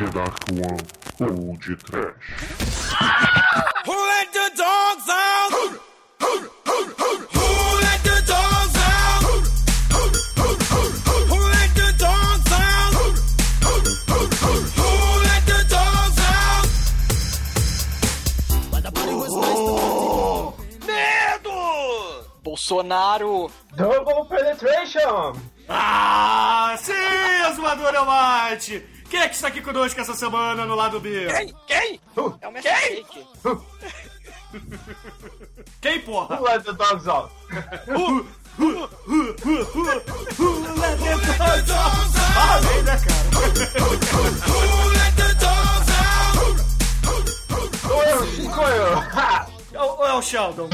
The Dark One de Trash. Who let the dogs out? Dogs dogs dogs! Bolsonaro! Double penetration! Ah, sim, Exumador Elmate! Quem é que está aqui conosco essa semana no lado B? Quem? Quem? É o Quem? Fake. Quem, porra? Who let the dogs out? Ah, vem, né, cara? Who let the dogs out? Sou eu, sou eu! É Ou é o Sheldon?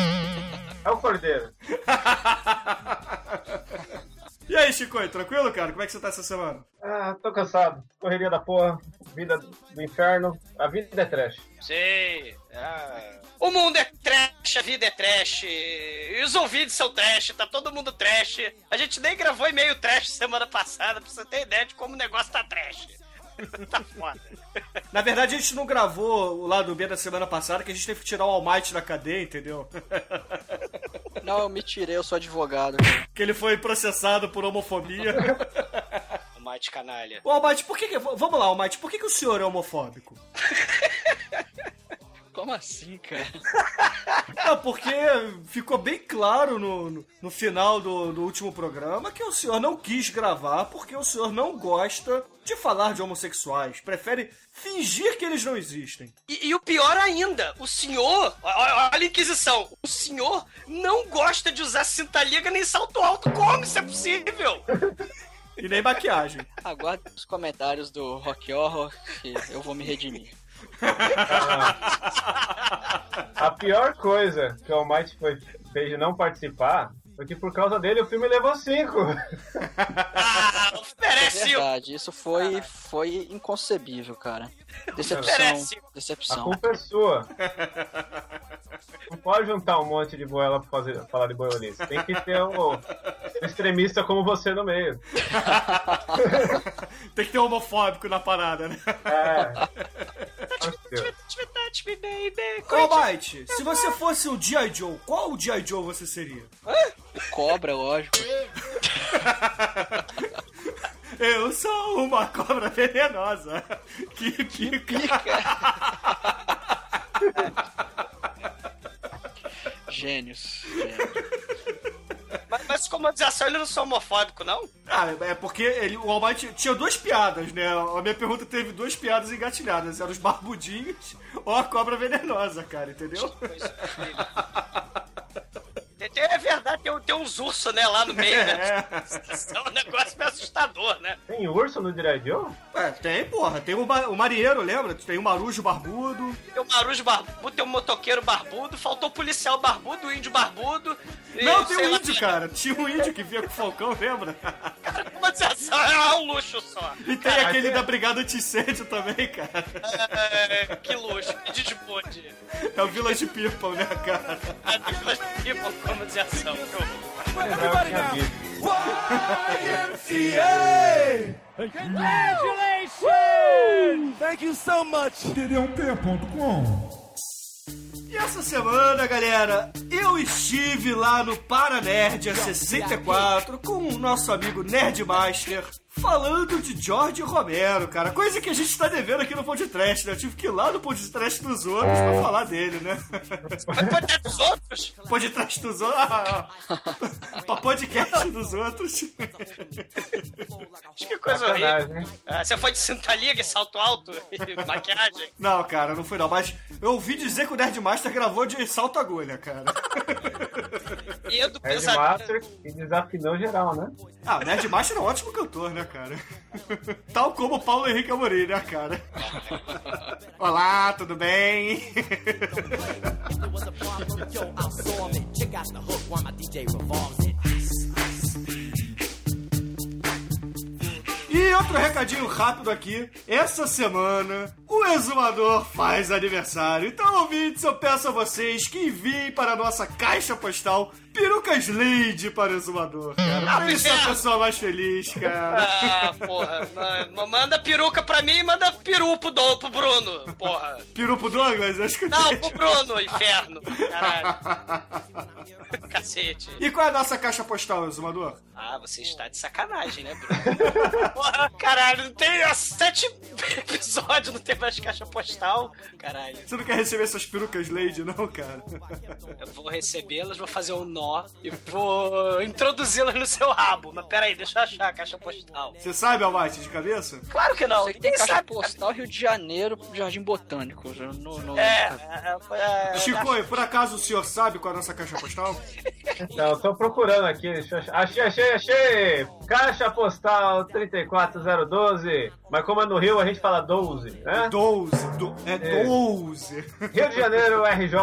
É o cordeiro. E aí, Chico, tranquilo, cara? Como é que você tá essa semana? Ah, tô cansado. Correria da porra, vida do inferno. A vida é trash. Sei. Ah. O mundo é trash, a vida é trash. E os ouvidos são trash, tá todo mundo trash. A gente nem gravou e-mail trash semana passada, pra você ter ideia de como o negócio tá trash. tá foda. Na verdade, a gente não gravou o lado B da semana passada, que a gente teve que tirar o All Might da cadeia, entendeu? Não, eu me tirei, eu sou advogado. que ele foi processado por homofobia. O Mate canalha. Ô, Might, por que, que... Vamos lá, Might, por que, que o senhor é homofóbico? Como assim, cara? Ah, porque ficou bem claro no, no, no final do, do último programa que o senhor não quis gravar porque o senhor não gosta de falar de homossexuais. Prefere fingir que eles não existem. E, e o pior ainda, o senhor, olha a Inquisição, o senhor não gosta de usar cinta liga nem salto alto. Como isso é possível? E nem maquiagem. Aguarde os comentários do Rock Horror que eu vou me redimir. A pior coisa que o Almighty foi, fez de não participar foi que por causa dele o filme levou cinco. Ah, É oferece verdade, isso foi, foi inconcebível, cara. Decepção, Merece. A decepção. culpa é sua. Não pode juntar um monte de boela pra fazer, falar de boiolice. Tem que ter um, um extremista como você no meio. Tem que ter um homofóbico na parada, né? É. Touch baby. Ô, se você fosse o G.I. Joe, qual o G.I. Joe você seria? Cobra, lógico. Eu sou uma cobra venenosa que pica. Gênios. gênios. Mas, mas como ação ele não sou homofóbico, não? Ah, é porque ele, o Almighty tinha duas piadas, né? A minha pergunta teve duas piadas engatilhadas. Eram os barbudinhos ou a cobra venenosa, cara, entendeu? Tem- tem- É verdade, tem, tem uns ursos, né, lá no meio, né? É. É um negócio meio assustador, né? Tem urso no Joe? Ué, tem, porra. Tem o, o marinheiro, lembra? Tem o marujo barbudo. Tem o marujo barbudo, tem o motoqueiro barbudo, faltou o policial barbudo, o índio barbudo. e Não, tem um lá, índio, cara. Tinha um índio que vinha com o falcão, lembra? Uma ação é um luxo só. E tem aquele da Brigada Anticêndio também, cara. É, que luxo, que desbonde. É o Village People, né, cara? É do Village People como de ação. Everybody now. E essa semana, galera, eu estive lá no Paranerd 64 com o nosso amigo Nerdmaster falando de George Romero, cara. Coisa que a gente tá devendo aqui no podcast, né? Eu tive que ir lá no podcast dos outros pra falar dele, né? Ter dos outros? Podcast dos outros. Ah, pra podcast dos outros. Que coisa horrível. Ah, você foi de cinta liga, salto alto e maquiagem? Não, cara, não foi não. Mas eu ouvi dizer que o Nerdmaster gravou de salto agulha, cara. E do pesadelo. Headmaster que desafinou geral, né? Ah, o Nerdmaster é um ótimo cantor, né, cara? Tal como o Paulo Henrique Amorim, né, cara? Olá, tudo bem? E outro recadinho rápido aqui. Essa semana, o Exumador faz aniversário. Então, ouvintes, eu peço a vocês que enviem para a nossa caixa postal perucas Lady para o Exumador, cara. Pra ele ser a pessoa mais feliz, cara. Ah, porra. Ma- Manda peruca pra mim e manda peru pro, Dom, pro Bruno, porra. Peru pro Douglas? Acho que Não, pro Bruno, inferno. Caralho. Cacete. E qual é a nossa caixa postal, Exumador? Ah, você está de sacanagem, né, Bruno? Porra, caralho, não tem há sete episódios, não tem mais caixa postal. Caralho. Você não quer receber essas perucas Lady, não, cara? Eu vou recebê-las, vou fazer um nó e vou introduzi-las no seu rabo. Mas peraí, deixa eu achar a caixa postal. Você sabe, Almighty, de cabeça? Claro que não, Sei que tem caixa sabe. postal Rio de Janeiro, Jardim Botânico. já No, no- É, é, é, Chico, e por acaso o senhor sabe qual é a nossa caixa postal? Então, eu tô procurando aqui. Achei, achei, achei! Caixa postal 34012. Mas como é no Rio, a gente fala 12, né? 12. do- é É. 12. Rio de Janeiro, RJ.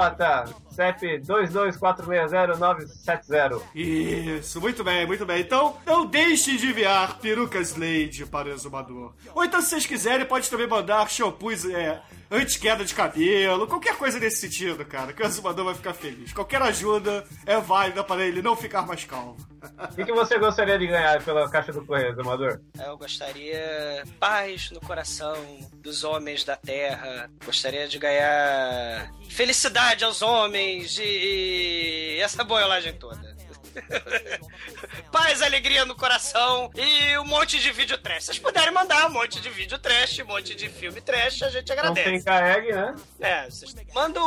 CEP 22460-970. Isso, muito bem, muito bem. Então, não deixe de enviar perucas Lady para o exumador. Ou então, se vocês quiserem, pode também mandar shampoos é, anti-queda de cabelo, qualquer coisa nesse sentido, cara, que o exumador vai ficar feliz. Qualquer ajuda é válida para ele não ficar mais calvo. O que, que você gostaria de ganhar pela caixa do correio, Amador? Eu gostaria paz no coração dos homens da terra. Gostaria de ganhar felicidade aos homens e essa boiolagem toda. Paz, alegria no coração e um monte de vídeo trash. Vocês puderem mandar um monte de vídeo trash, um monte de filme trash, a gente Não agradece. tem carregue, né? É, vocês mandam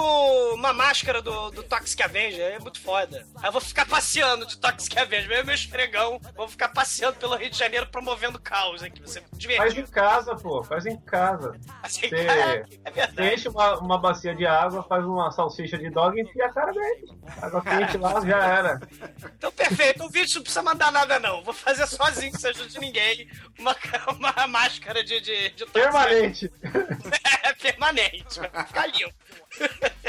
uma máscara do, do Toxic Avenger, é muito foda. Aí eu vou ficar passeando de Toxic Avenger, e meu esfregão, vou ficar passeando pelo Rio de Janeiro promovendo caos aqui, ser Faz em casa, pô. Faz em casa. Assim, Você- é Você verdade. enche uma, uma bacia de água, faz uma salsicha de dog e enfia a cara dentro. Água quente lá, já era. Então, perfeito, o vídeo não precisa mandar nada, não. Vou fazer sozinho, sem ajuda de ninguém, uma, uma máscara de, de, de Permanente. É, permanente, vai ficar limpo.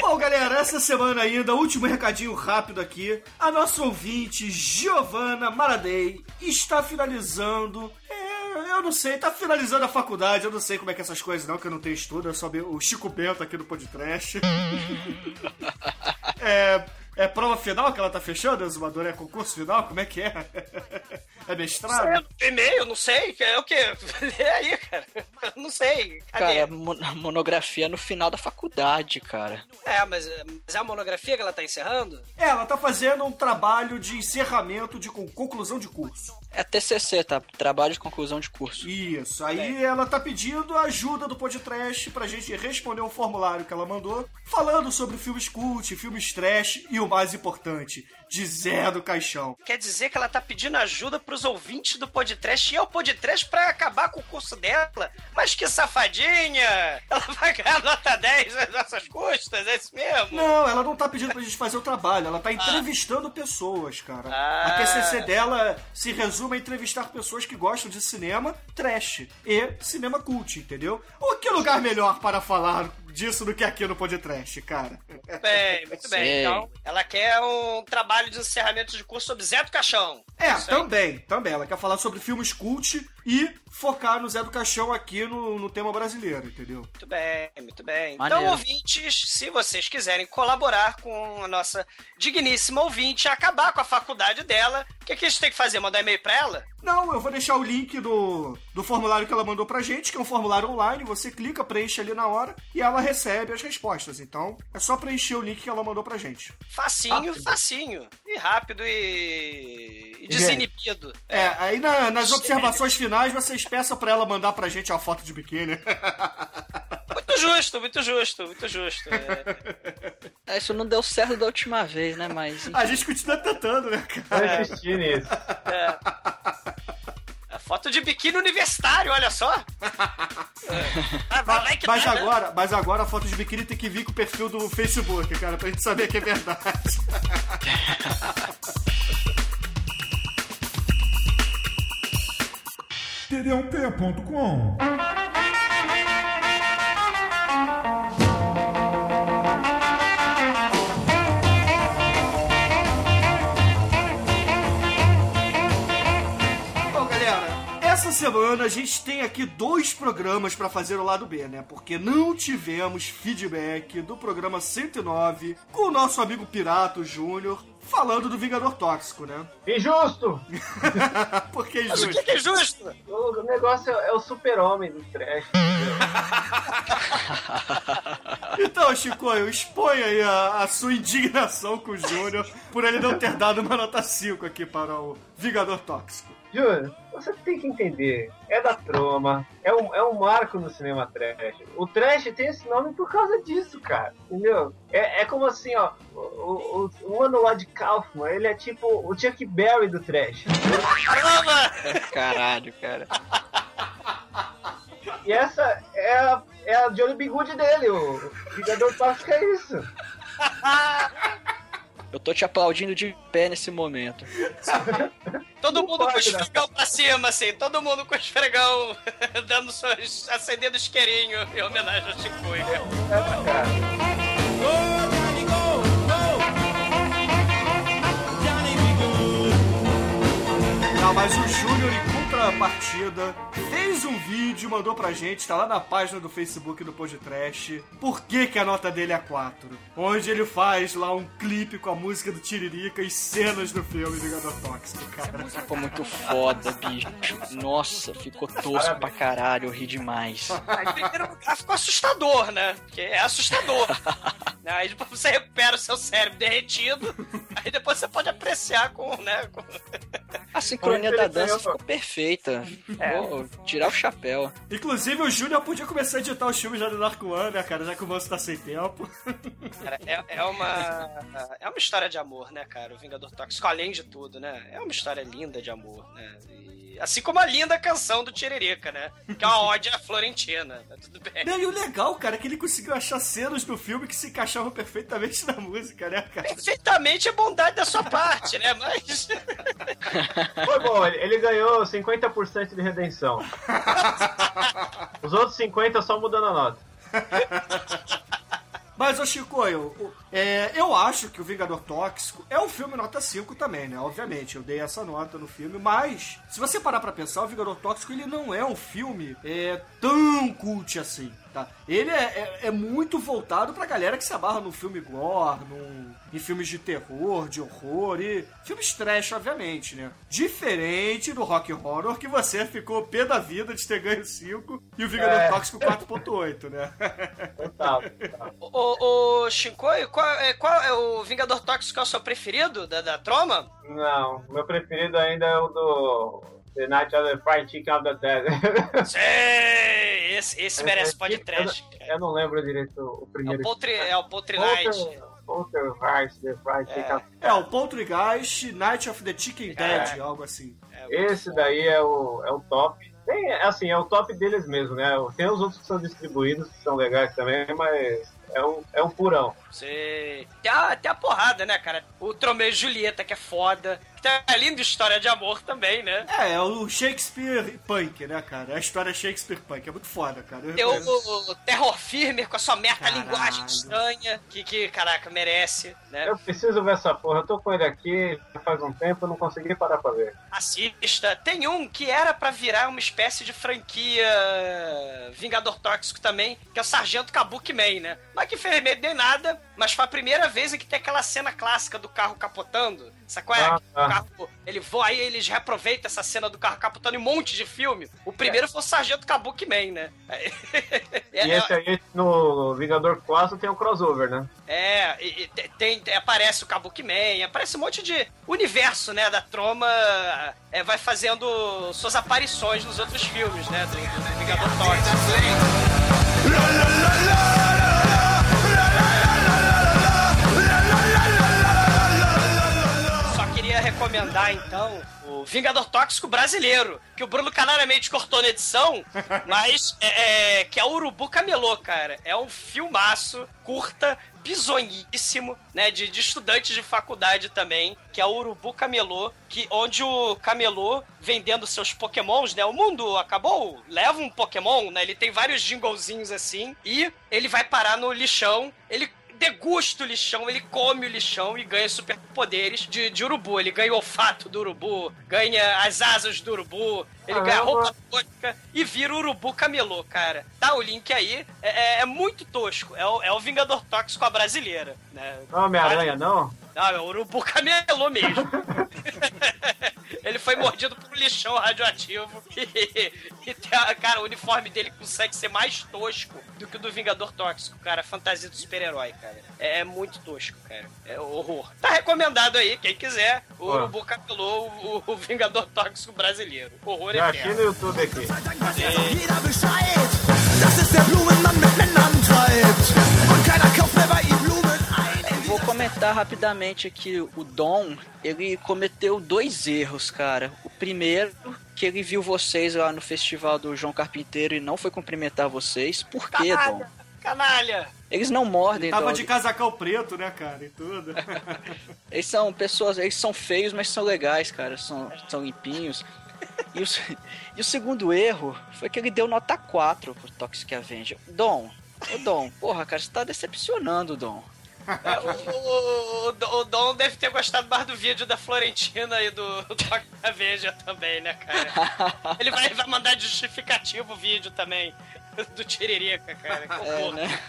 Bom, galera, essa semana ainda, último recadinho rápido aqui. A nossa ouvinte, Giovanna Maradei, está finalizando. é, eu não sei, tá finalizando a faculdade, eu não sei como é que é essas coisas não, que eu não tenho estudo, é só o Chico Bento aqui no podcast. é, é prova final que ela tá fechando, Exumador? É concurso final? Como é que é? É mestrado? E-mail, não sei, é o quê? Lê aí, cara. Eu Não sei. Cadê? Cara, é mon- monografia no final da faculdade, cara. É, mas, mas é a monografia que ela tá encerrando? É, ela tá fazendo um trabalho de encerramento, de con- conclusão de curso. É TCC, tá? Trabalho de conclusão de curso. Isso, aí ela tá pedindo a ajuda do podcast pra gente responder um formulário que ela mandou, falando sobre filmes cult, filmes trash e o mais importante, de Zé do Caixão. Quer dizer que ela tá pedindo ajuda pros ouvintes do podcast e ao podcast pra acabar com o curso dela? Mas que safadinha! Ela vai ganhar nota 10 nas nossas custas, é isso mesmo? Não, ela não tá pedindo pra gente fazer o trabalho, ela tá entrevistando pessoas, cara. Ah. A TCC dela se resume a entrevistar pessoas que gostam de cinema trash e cinema cult, entendeu? O que lugar melhor para falar disso do que aqui no podcast, cara? Muito bem, muito bem. Sei. Então, ela quer um trabalho de encerramento de curso sobre Zé do Caixão. É, Isso aí. também, também. Ela quer falar sobre filmes cult e focar no Zé do Caixão aqui no, no tema brasileiro, entendeu? Muito bem, muito bem. Maneiro. Então, ouvintes, se vocês quiserem colaborar com a nossa digníssima ouvinte, acabar com a faculdade dela, o que, que a gente tem que fazer? Mandar e-mail pra ela? Não, eu vou deixar o link do, do formulário que ela mandou pra gente, que é um formulário online, você clica, preenche ali na hora e ela recebe as respostas. Então, é só preencher o link que ela mandou pra gente. Facinho, Rápido. facinho. E rápido e, e desinibido. É, aí na- nas observações finais vocês peçam pra ela mandar pra gente uma foto de biquíni. Muito justo, muito justo, muito justo. É. É, isso não deu certo da última vez, né? Mas. A gente continua tentando, né, cara? Vou insistir nisso. A foto de biquíni universitário, olha só. Que Mas dá, né? agora, mas agora a foto de biquíni tem que vir com o perfil do Facebook, cara, pra gente saber que é verdade. td1p.com semana a gente tem aqui dois programas pra fazer o lado B, né? Porque não tivemos feedback do programa 109 com o nosso amigo Pirato Júnior falando do Vingador Tóxico, né? Injusto! Por que Mas o justo? que que é justo? O negócio é, é o super-homem do trash. Então, Chicoio, expõe aí a, a sua indignação com o Júnior por ele não ter dado uma nota 5 aqui para o Vingador Tóxico. Júnior, você tem que entender. É da troma, é um, é um marco no cinema trash. O trash tem esse nome por causa disso, cara. Entendeu? É, é como assim, ó. O, o, o Mano lá de Kaufman, ele é tipo o Chuck Berry do trash. Caralho, cara. E essa é a, é a Johnny Bigude dele, o Vingador Tóxico é isso. Eu tô te aplaudindo de pé nesse momento. Todo mundo com o pode, né? esfregão pra cima, assim. Todo mundo com o esfregão dando seus. acendendo isqueirinho em homenagem ao Chico. Good. Não, mas o Júnior, em contrapartida, fez um vídeo, mandou pra gente, tá lá na página do Facebook do Podtrash. Por que, que a nota dele é 4? Onde ele faz lá um clipe com a música do Tiririca e cenas do filme Vingador Tóxico, cara. Ficou muito foda, bicho. Nossa, ficou tosco pra caralho, eu ri demais. Primeiro lugar, ficou assustador, né? Porque é assustador. Aí depois você recupera o seu cérebro derretido. Aí depois você pode apreciar com, né? com- A sincronia Como da dança ficou perfeita. Vou tirar o chapéu. Inclusive, o Júnior podia começar a editar os filmes já do Dark One, né, cara? Já que o moço tá sem tempo. Cara, é, é uma. É uma história de amor, né, cara? O Vingador Tóxico, além de tudo, né? É uma história linda de amor, né? E, assim como a linda canção do Tiririca, né? Que é uma ódio à Florentina. Tá tudo bem. Não, e o legal, cara, é que ele conseguiu achar cenas do filme que se encaixavam perfeitamente na música, né, cara? Perfeitamente é bondade da sua parte, né? Mas. Foi bom, ele, ele ganhou 50% de redenção. Os outros 50 só mudando a nota. Mas, ô Chico, eu, é, eu acho que o Vingador Tóxico é um filme nota 5 também, né? Obviamente, eu dei essa nota no filme, mas se você parar pra pensar, o Vingador Tóxico ele não é um filme é, tão cult assim, tá? Ele é, é, é muito voltado pra galera que se abarra no filme gore, num, em filmes de terror, de horror e filmes trash, obviamente, né? Diferente do Rock Horror, que você ficou pé da vida de ter ganho 5 e o Vingador É. Tóxico 4.8, né? Total, total. Ô, ô Shinkoi, qual, é, qual é o Vingador Tóxico é o seu preferido da, da Troma? Não, meu preferido ainda é o do The Night of the Fried Chicken of the Dead. Sei! Esse, esse merece podcast. Eu, eu não lembro direito o É o primeiro. Poultry, é o Poultry Night. Polter- Poltergeist, The Fried Chicken. É, o Poltergeist, Night of the Chicken Dead, É. algo assim. Esse daí é o, é o top. Tem, assim, é o top deles mesmo, né? Tem os outros que são distribuídos, que são legais também, mas é um, é um purão. Sei. Tem a, tem a porrada, né, cara? O Tromeu e Julieta, que é foda. Tem uma linda história de amor também, né? É, é o Shakespeare Punk, né, cara? A história Shakespeare Punk, é muito foda, cara. Eu Tem o, Terror Firme com a sua meta Caralho. linguagem estranha, que, que, caraca, merece, né? Eu preciso ver essa porra. Eu tô com ele aqui já faz um tempo, eu não consegui parar pra ver. Assista. Tem um que era pra virar uma espécie de franquia Vingador Tóxico também, que é o Sargento Kabuki Man, né? Mas que infelizmente nem nada, mas foi a primeira vez em que tem aquela cena clássica do carro capotando. Sabe qual é? Ah, O ah. Carro, ele voa, aí eles reaproveitam essa cena do carro capotando em um monte de filme. O primeiro foi o Sargento Kabuki Man, né? É, E esse aí no Vingador 4 tem um crossover, né? É, e, e te- tem, aparece o Kabuki Man, aparece um monte de universo, né, da Troma, é, vai fazendo suas aparições nos outros filmes, né, do, do Vingador Tóxico. Recomendar, então, o Vingador Tóxico brasileiro, que o Bruno canariamente cortou na edição, mas é, é, que é o Urubu Camelô, cara. É um filmaço, curta, bizonhíssimo, né, de, de estudantes de faculdade também, que é o Urubu Camelô, que, onde o Camelô, vendendo seus pokémons, né, o mundo acabou, leva um pokémon, né, ele tem vários jinglezinhos assim, e ele vai parar no lixão, ele degusta o lixão, ele come o lixão e ganha superpoderes de, de urubu. Ele ganha o olfato do urubu, ganha as asas do urubu, ele ganha a Caramba. roupa tosca e vira o urubu camelô, cara. Tá o link aí, é, é- é muito tosco. É o, é o Vingador Tóxico a brasileira, né? Não é Homem-Aranha, não? Não, é o urubu camelô mesmo. Ele foi mordido por um lixão radioativo. E, e tem a- cara, o uniforme dele consegue ser mais tosco do que o do Vingador Tóxico, cara. Fantasia do super-herói, cara. É, é muito tosco, cara. É horror. Tá recomendado aí, quem quiser. O Ó. Urubu capelou o, o Vingador Tóxico brasileiro. Horror achei eterno. no YouTube aqui. Comentar rapidamente aqui. O Dom, ele cometeu dois erros, cara. O primeiro, que ele viu vocês lá no festival do João Carpinteiro e não foi cumprimentar vocês. Por quê, Dom? Canalha! Eles não mordem, Tava Dom. de casacão preto, né, cara? E tudo. Eles são pessoas, eles são feios, mas são legais, cara. São, são limpinhos. E o, e o segundo erro foi que ele deu nota 4 pro Toxic Avenger. Dom, ô Dom, porra, cara, você tá decepcionando, Dom. É, o, o, o- Dom deve ter gostado mais do vídeo da Florentina e do Toque da Veja também, né, cara? Ele vai, vai mandar de justificativo o vídeo também do Tiririca, cara. Que É, né?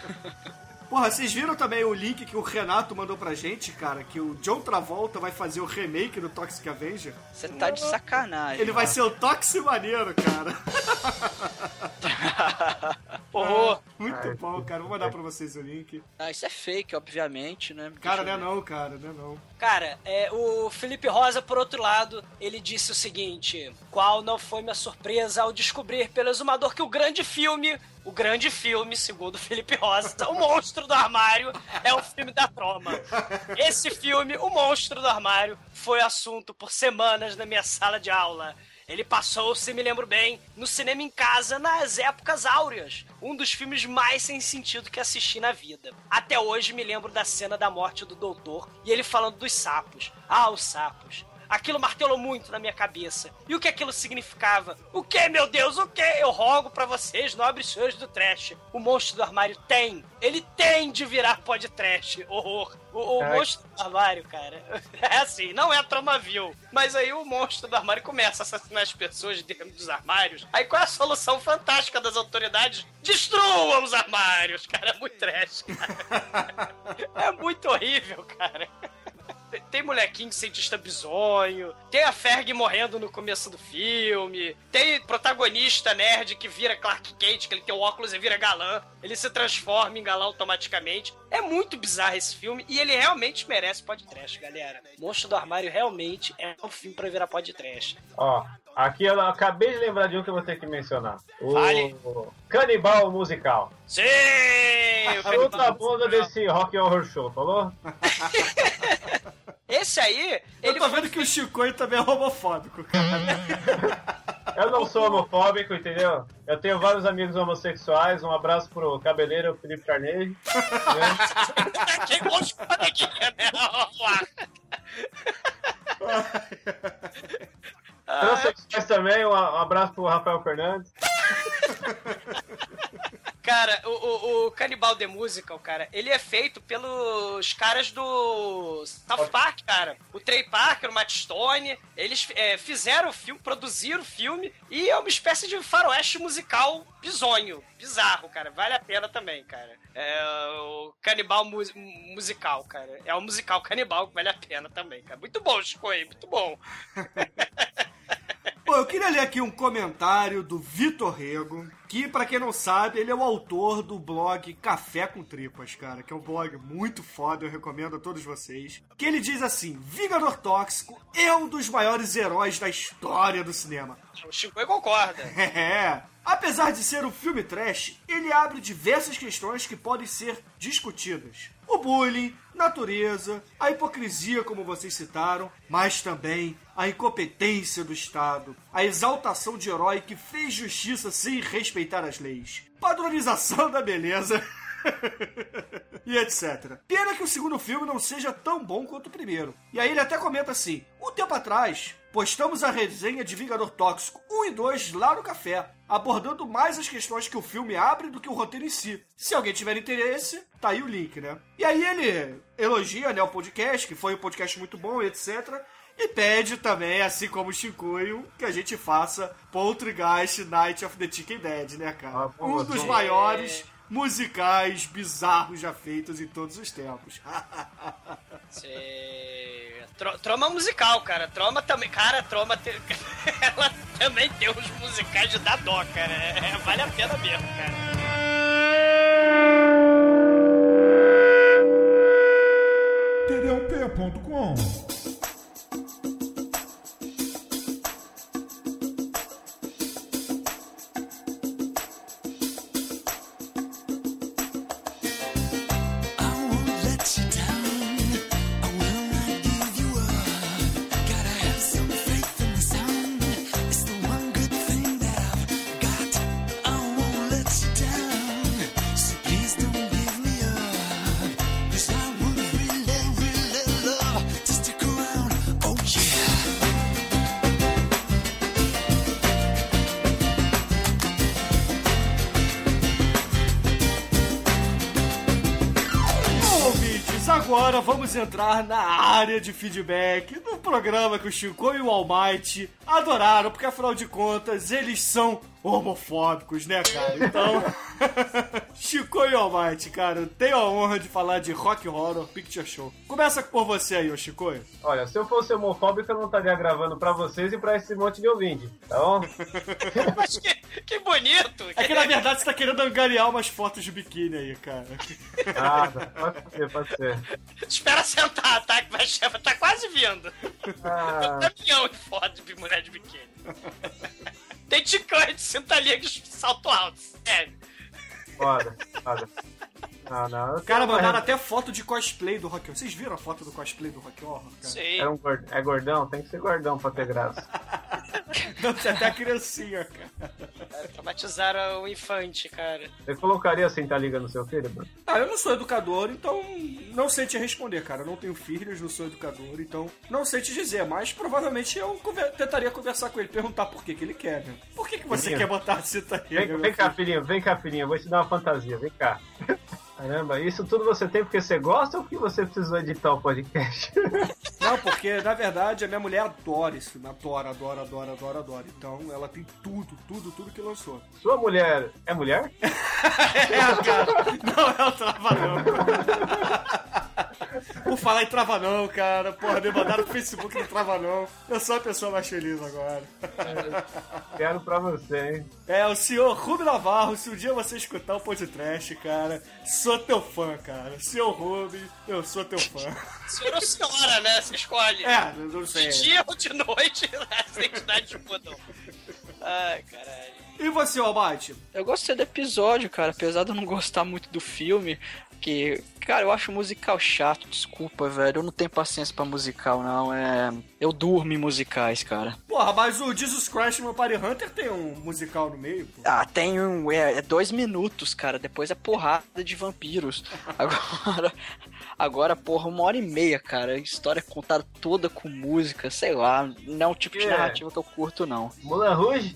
Porra, vocês viram também o link que o Renato mandou pra gente, cara? Que o John Travolta vai fazer o remake do Toxic Avenger. Você tá de sacanagem. Ele vai ser o Toxic Maneiro, cara. Horror. Muito Ai, bom, cara. Vou mandar pra vocês o link. Ah, isso é fake, obviamente, né? Cara, não é não, cara, não é não. Cara, é, o Felipe Rosa, por outro lado, ele disse o seguinte: Qual não foi minha surpresa ao descobrir pelo exumador que o grande filme, o grande filme, segundo Felipe Rosa, O Monstro do Armário, é o filme da Troma. Esse filme, O Monstro do Armário, foi assunto por semanas na minha sala de aula. Ele passou, se me lembro bem, no cinema em casa nas épocas áureas. Um dos filmes mais sem sentido que assisti na vida. Até hoje me lembro da cena da morte do doutor e ele falando dos sapos. Ah, os sapos. Aquilo martelou muito na minha cabeça. E o que aquilo significava? O que, meu Deus, o que? Eu rogo pra vocês, nobres senhores do trash. O monstro do armário tem. Ele tem de virar pó de trash. Horror. O, o monstro do armário, cara. É assim, não é Tromaville. Mas aí o monstro do armário começa a assassinar as pessoas dentro dos armários. Aí qual é a solução fantástica das autoridades? Destruam os armários, cara. É muito trash, cara. É muito horrível, cara. Tem- molequinho cientista bizonho, tem a Ferg morrendo no começo do filme, tem protagonista nerd que vira Clark Kent, que ele tem o óculos e vira galã, ele se transforma em galã automaticamente. É muito bizarro esse filme e ele realmente merece podcast, galera. Monstro do Armário realmente é um filme pra virar podcast. Ó, aqui eu acabei de lembrar de um que eu vou ter que mencionar. O Fale. Canibal Musical. Sim! A outra bunda desse Rock Horror Show, falou? Esse aí, Eu tô foi vendo que o Chicoio também é homofóbico, cara. Eu não sou homofóbico, entendeu? Eu tenho vários amigos homossexuais. Um abraço pro cabeleiro Felipe Carneiro. Né? Panequinha, né? Transsexuais também. Um abraço pro Rafael Fernandes. Cara, o, o, o Canibal The Musical, cara, ele é feito pelos caras do South Park, cara. O Trey Parker, o Matt Stone, eles é, fizeram o filme, produziram o filme e é uma espécie de faroeste musical bizonho, bizarro, cara. Vale a pena também, cara. É o Canibal Mus- Musical, cara. É o musical Canibal que vale a pena também, cara. Muito bom, Chico aí, muito bom. Pô, eu queria ler aqui um comentário do Vitor Rego, que, pra quem não sabe, ele é o autor do blog Café com Tripas, cara, que é um blog muito foda, eu recomendo a todos vocês. Que ele diz assim: Vingador Tóxico é um dos maiores heróis da história do cinema. O Chico concorda. É. Apesar de ser um filme trash, ele abre diversas questões que podem ser discutidas. O bullying, natureza, a hipocrisia, como vocês citaram, mas também a incompetência do Estado, a exaltação de herói que fez justiça sem respeitar as leis, padronização da beleza. e etc. Pena que o segundo filme não seja tão bom quanto o primeiro. E aí ele até comenta assim: um tempo atrás, postamos a resenha de Vingador Tóxico 1 e 2 lá no café, abordando mais as questões que o filme abre do que o roteiro em si. Se alguém tiver interesse, tá aí o link, né? E aí ele elogia né, o podcast, que foi um podcast muito bom, etc. E pede também, assim como o Chicoio, que a gente faça Poltergeist Night of the Chicken Dead, né, cara? Ah, um dos maiores musicais bizarros já feitos em todos os tempos. Tro- Troma musical, cara. Troma também. Cara, Troma te- ela também tem uns musicais de dar dó, cara. É, vale a pena mesmo, cara. td1p.com agora vamos entrar na área de feedback do programa que o Chico e o Almighty adoraram, porque afinal de contas eles são homofóbicos, né, cara? Então, Chico e Almighty, cara, tenho a honra de falar de Rock Horror Picture Show. Começa por você aí, ô Chico. Olha, se eu fosse homofóbico, eu não estaria gravando pra vocês e pra esse monte de ouvinte, tá bom? Mas que, que bonito! É que na verdade você tá querendo angariar umas fotos de biquíni aí, cara. Ah, pode ser, pode ser. Espera sentar, tá? Que vai chefa tá quase vindo. Ah, Caminhão de foto de mulher de biquíni. Tem ticante, senta liga e salto alto. Sério. Foda, foda. Não, Cara, mandaram até foto de cosplay do Rock Horror. Vocês viram a foto do cosplay do Rock Horror, cara? Sim. É, um gord- é gordão? Tem que ser gordão pra ter graça. Não, tem até a criancinha, cara. Traumatizaram o infante, cara. Você colocaria sentar liga no seu filho, Bruno? Ah, eu não sou educador, então não sei te responder, cara. Eu não tenho filhos, não sou educador, então não sei te dizer, mas provavelmente eu conver- tentaria conversar com ele, perguntar por que, que ele quer, né? Por que, que você Filhinho. quer botar a citaria? Vem, vem cá, filhinho, vem cá, filhinho. Eu vou te dar uma fantasia, vem cá. Caramba, isso tudo você tem porque você gosta ou porque você precisou editar o podcast? Não, porque na verdade a minha mulher adora esse filme, adora, adora, adora, adora, adora. Então ela tem tudo, tudo, tudo que lançou. Sua mulher é mulher? É, cara. Não é o não. Por falar em trava não, cara. Porra, me mandaram pro Facebook no trava não. Eu sou a pessoa mais feliz agora. Quero pra você, hein? É, o senhor Rubio Navarro, se um dia você escutar o podcast, cara, sou teu fã, cara. Senhor Rubio, eu sou teu fã. Senhor ou senhora, né? Você escolhe. É, não De sei. dia ou de noite, as identidades mudam. Ai, caralho. E você, Almighty? Eu gostei do episódio, cara, apesar de eu não gostar muito do filme, que, cara, eu acho musical chato, desculpa, velho. Eu não tenho paciência pra musical, não. É. Eu durmo em musicais, cara. Porra, mas o Jesus Christ meu Party Hunter tem um musical no meio, pô. Ah, tem um. É, é dois minutos, cara. Depois é porrada de vampiros. Agora. Agora, porra, uma hora e meia, cara. A história é contada toda com música, sei lá. Não é o tipo de É. narrativa que eu curto, não. Mulan Rouge?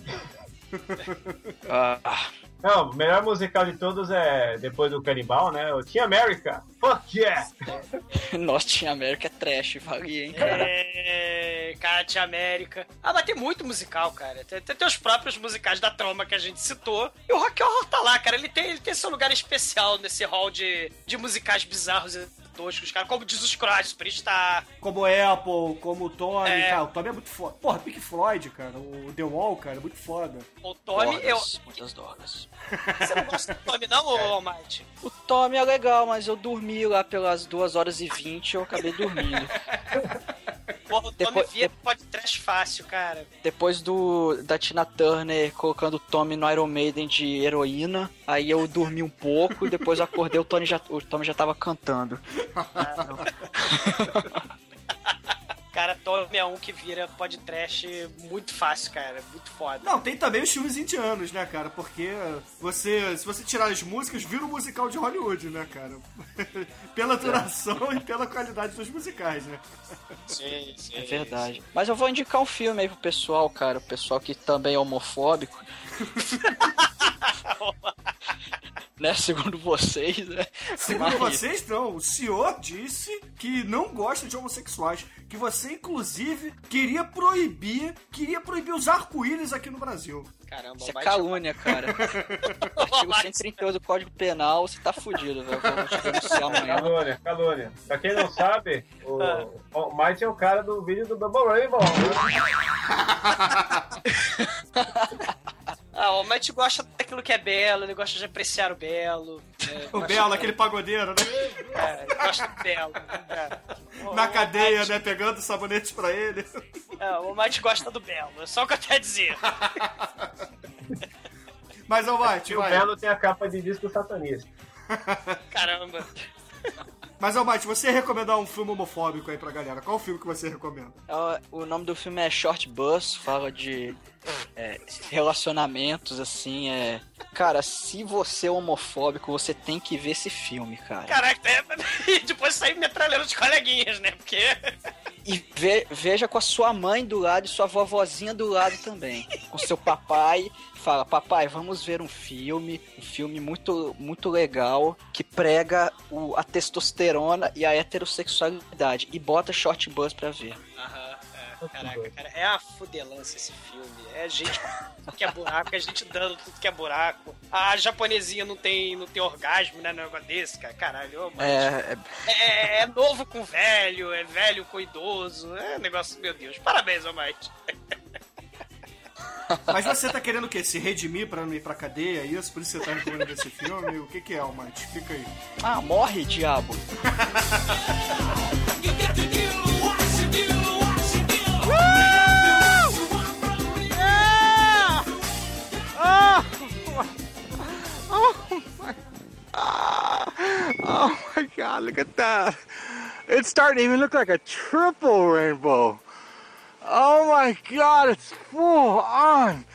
Ah, ah, Não, o melhor musical de todos é depois do Canibal, né? O Team America. Fuck yeah! Nossa, tinha América é trash, valia, hein, cara. É, Cat América. Ah, mas tem muito musical, cara. Tem, tem, tem os próprios musicais da troma que a gente citou. E o Rock Horror tá lá, cara. Ele tem, ele tem seu lugar especial nesse hall de, de musicais bizarros e toscos, cara. Como Jesus Christ, Superstar. Como Apple, como Tommy, É. cara, o Tommy é muito foda. Porra, Pink Floyd, cara, o The Wall, cara, é muito foda. O Tommy, eu... Muitas drogas. Você não gosta do Tommy, não, ô Almighty? O Tommy é legal, mas eu dormi lá pelas 2 horas e 20 eu acabei dormindo. Porra, o Tommy Depois- via trash fácil, cara. Depois do da Tina Turner colocando o Tommy no Iron Maiden de heroína, aí eu dormi um pouco, depois eu acordei, o Tommy já, o Tommy já tava cantando. Cara, Tommy é um que vira podcast muito fácil, cara. Muito foda. Não, tem também os filmes indianos, né, cara? Porque você, se você tirar as músicas, vira um musical de Hollywood, né, cara? pela duração e pela qualidade dos musicais, né? Sim, sim. É verdade. Mas eu vou indicar um filme aí pro pessoal, cara. O pessoal que também é homofóbico. né? Segundo vocês, né? Segundo Mas- vocês, não. O senhor disse que não gosta de homossexuais. Que você, inclusive, queria proibir, queria proibir os arco-íris aqui no Brasil. Caramba, Isso é calúnia, cara. Artigo 138 do Código Penal, você tá fudido, velho. Te. Calúnia, calúnia. Pra quem não sabe, o, o Mike é o cara do vídeo do Double Rainbow, né? Ah, o Matt gosta daquilo que é belo, ele gosta de apreciar o belo. né? O Belo, aquele pagodeiro, né? É, ele gosta do belo. É. Na O- cadeia, o né? Pegando sabonetes pra ele. Matt- é, o Matt gosta do belo, é só o que eu tenho a dizer. Mas, ô, Mate, E o vai. Belo tem a capa de disco satanista. Caramba. Mas, Mate, você ia recomendar um filme homofóbico aí pra galera. Qual o filme que você recomenda? Ó, O nome do filme é Short Bus, fala de é, relacionamentos, assim, é... Cara, se você é homofóbico, você tem que ver esse filme, cara. Caraca, é... e depois sair metralhando os coleguinhas, né? Porque. E ve- veja com a sua mãe do lado e sua vovozinha do lado também. Com seu papai. Fala, papai, vamos ver um filme, um filme muito, muito legal, que prega o- a testosterona e a heterossexualidade. E bota Short Bus pra ver. Aham, é, caraca, cara, é a fudelância esse filme. É gente que é buraco, é gente dando tudo que é buraco. A japonesinha não tem, não tem orgasmo, né? No negócio desse, cara. Caralho, ô, mas- É, é- é, é novo com velho, é velho com idoso. É um negócio, meu Deus. Parabéns, ô Mike. Mas você tá querendo o quê? Se redimir pra não ir pra cadeia, é isso? Por isso você tá recomendando esse filme? O que que é, Mate? Explica aí. Ah, morre, diabo. Oh my god, look at that. It's starting to even look like a triple rainbow. Oh my god, it's full on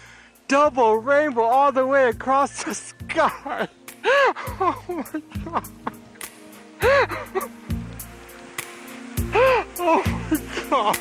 double rainbow all the way across the sky. Oh my god. Oh my god.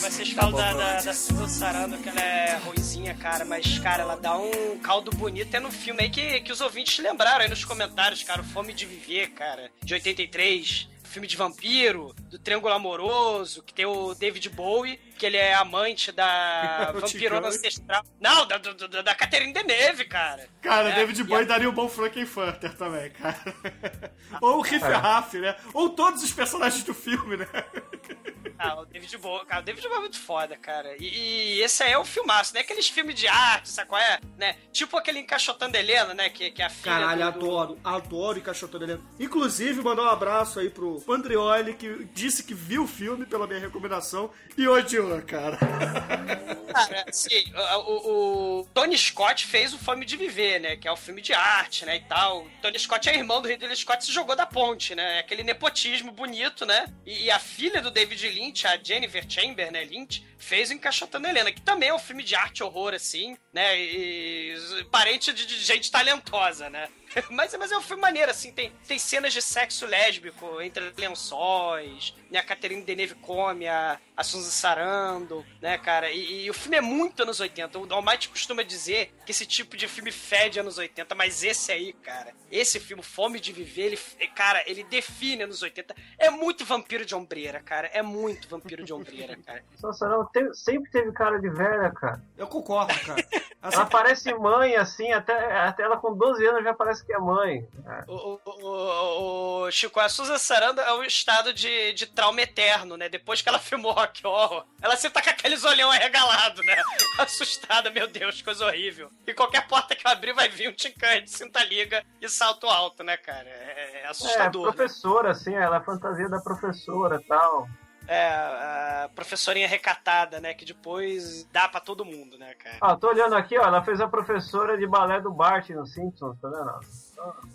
Cara, mas vocês falam da, da, da Susan Sarandon que ela é ruizinha, cara, mas, cara, ela dá um caldo bonito. É no filme aí que, que os ouvintes lembraram aí nos comentários, cara. O Fome de Viver, cara, de 83. Filme de vampiro, do Triângulo Amoroso, que tem o David Bowie, que ele é amante da vampirona ancestral. Não, da, da, da, da Catherine Deneuve, cara. Cara, É, David Bowie a- daria um bom Frankenfurter também, cara. Ou o Riff Raff, né? Ou todos os personagens do filme, né? Ah, o David Bowie, cara, o David Bowie é muito foda, cara. E, e esse aí é o filmaço, né? Aqueles filmes de arte, sabe qual é? Né? Tipo aquele Encaixotando Helena, né? Que, que é a filha Caralho, do- adoro, adoro Encaixotando Helena. Inclusive, mandar um abraço aí pro Andrioli, que disse que viu o filme pela minha recomendação e odiou, cara. Assim, o, o- Tony Scott fez o Fome de Viver, né? Que é o filme de arte, né? E tal. Tony Scott é irmão do Ridley Scott se jogou da ponte, né? É aquele nepotismo bonito, né? E, e a filha do David Lynch, a Jennifer Chamber, né? Lynch, fez o Encaixotando Helena, que também é um filme de arte horror, assim, né? E, e parente de, de gente talentosa, né? Mas, mas é um filme maneiro, assim, tem, tem cenas de sexo lésbico entre lençóis, né? A Catherine Deneuve come a, a Susan Sarandon, né, cara? E, e o filme é muito anos 80. O Almighty costuma dizer que esse tipo de filme fede anos 80, mas esse aí, cara, esse filme, Fome de Viver, ele, cara, ele define anos 80. É muito vampiro de ombreira, cara. É muito vampiro de ombreira, cara. Sansarão te- sempre teve cara de velha, cara. Eu concordo, cara. Assim, Ela parece mãe, assim, até, até ela com 12 anos já parece que é mãe. O, o, o, o Chico, a Susan Sarandon é um estado de, de trauma eterno, né? Depois que ela filmou Rock Horror, ela sempre tá com aqueles olhão arregalado, né? Assustada, meu Deus, coisa horrível. E qualquer porta que eu abrir vai vir um ticante, cinta liga e salto alto, né, cara? É, é É, assustador. né? professora, assim, ela é fantasia da professora e tal. É, a professorinha recatada, né? Que depois dá pra todo mundo, né, cara? Ah, tô olhando aqui, ó. Ela fez a professora de balé do Bart no Simpsons, tá vendo?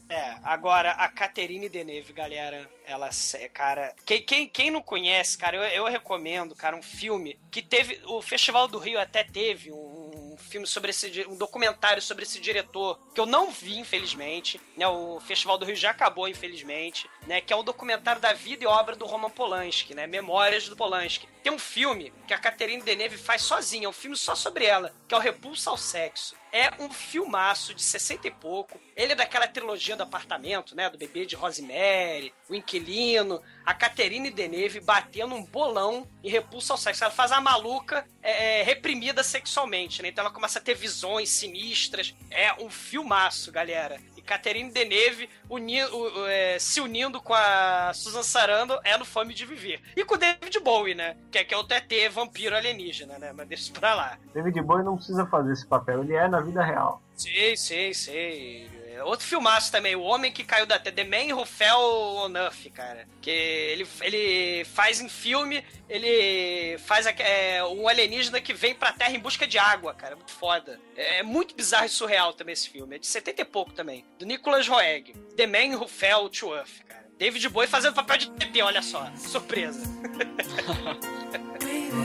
É, agora a Caterine Deneuve, galera, ela, é, cara, quem, quem, quem não conhece, cara, eu, eu recomendo, cara, um filme que teve, o Festival do Rio até teve um, um filme sobre esse, um documentário sobre esse diretor, que eu não vi, infelizmente, né, o Festival do Rio já acabou, infelizmente, né, que é o documentário da vida e obra do Roman Polanski, né, Memórias do Polanski. Tem um filme que a Caterine Deneuve faz sozinha, é um filme só sobre ela, que é o Repulso ao Sexo. É um filmaço de 60 e pouco. Ele é daquela trilogia do apartamento, né? Do bebê de Rosemary, o inquilino, a Caterine Deneuve batendo um bolão em repulso ao sexo. Ela faz a maluca é, é, reprimida sexualmente, né? Então ela começa a ter visões sinistras. É um filmaço, galera. E Catherine Deneuve uni, o, é, se unindo com a Susan Sarandon é no Fome de Viver. E com o David Bowie, né? Que é, que é o TT vampiro alienígena, né? Mas deixa pra lá. David Bowie não precisa fazer esse papel, ele é na vida real. Sei, sei, sei. É Outro filmaço também, O Homem que Caiu da Terra, The Man Who Fell Earth, cara. Que ele, ele faz em filme, ele faz é, um alienígena que vem pra Terra em busca de água, cara. Muito foda. É muito bizarro e surreal também esse filme. É de 70 e pouco também. Do Nicholas Roeg. The Man Who Fell to Earth, cara. David Bowie fazendo papel de TT, olha só. Surpresa.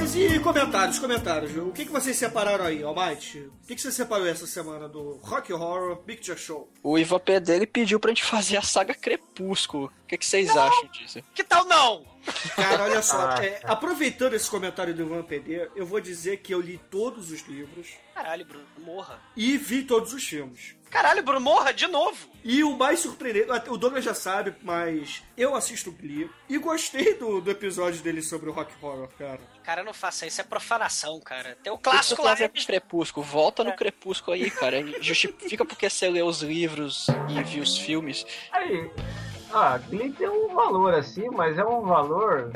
Mas e comentários, comentários? O que, que vocês separaram aí, Almighty? O que, que você separou essa semana do Rock Horror Picture Show? O Ivan Pedro pediu pra gente fazer a saga Crepúsculo. O que, que vocês acham disso? Que tal não? Cara, olha só, Ah. é, aproveitando esse comentário do Ivan PD, eu vou dizer que eu li todos os livros Caralho, Bruno, morra. e vi todos os filmes. Caralho, Bruno, morra de novo. E o mais surpreendente, o Douglas já sabe, mas eu assisto o Glee e gostei do, do episódio dele sobre o Rock Horror, cara. Cara, não faça isso, é profanação, cara. Tem o clássico lá. fazer com Crepúsculo? Volta no Crepúsculo aí, cara. Justifica porque você leu os livros e viu os filmes. Aí, ah, Glee tem um valor assim, mas é um valor.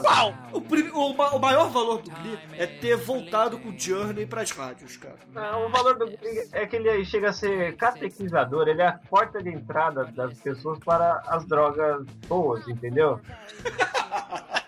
Qual? O, prim- o ma- o maior valor do Glee é ter voltado com o Journey pras rádios, cara. Não, o valor do Glee é que ele chega a ser catequizador, ele é a porta de entrada das pessoas para as drogas boas, entendeu?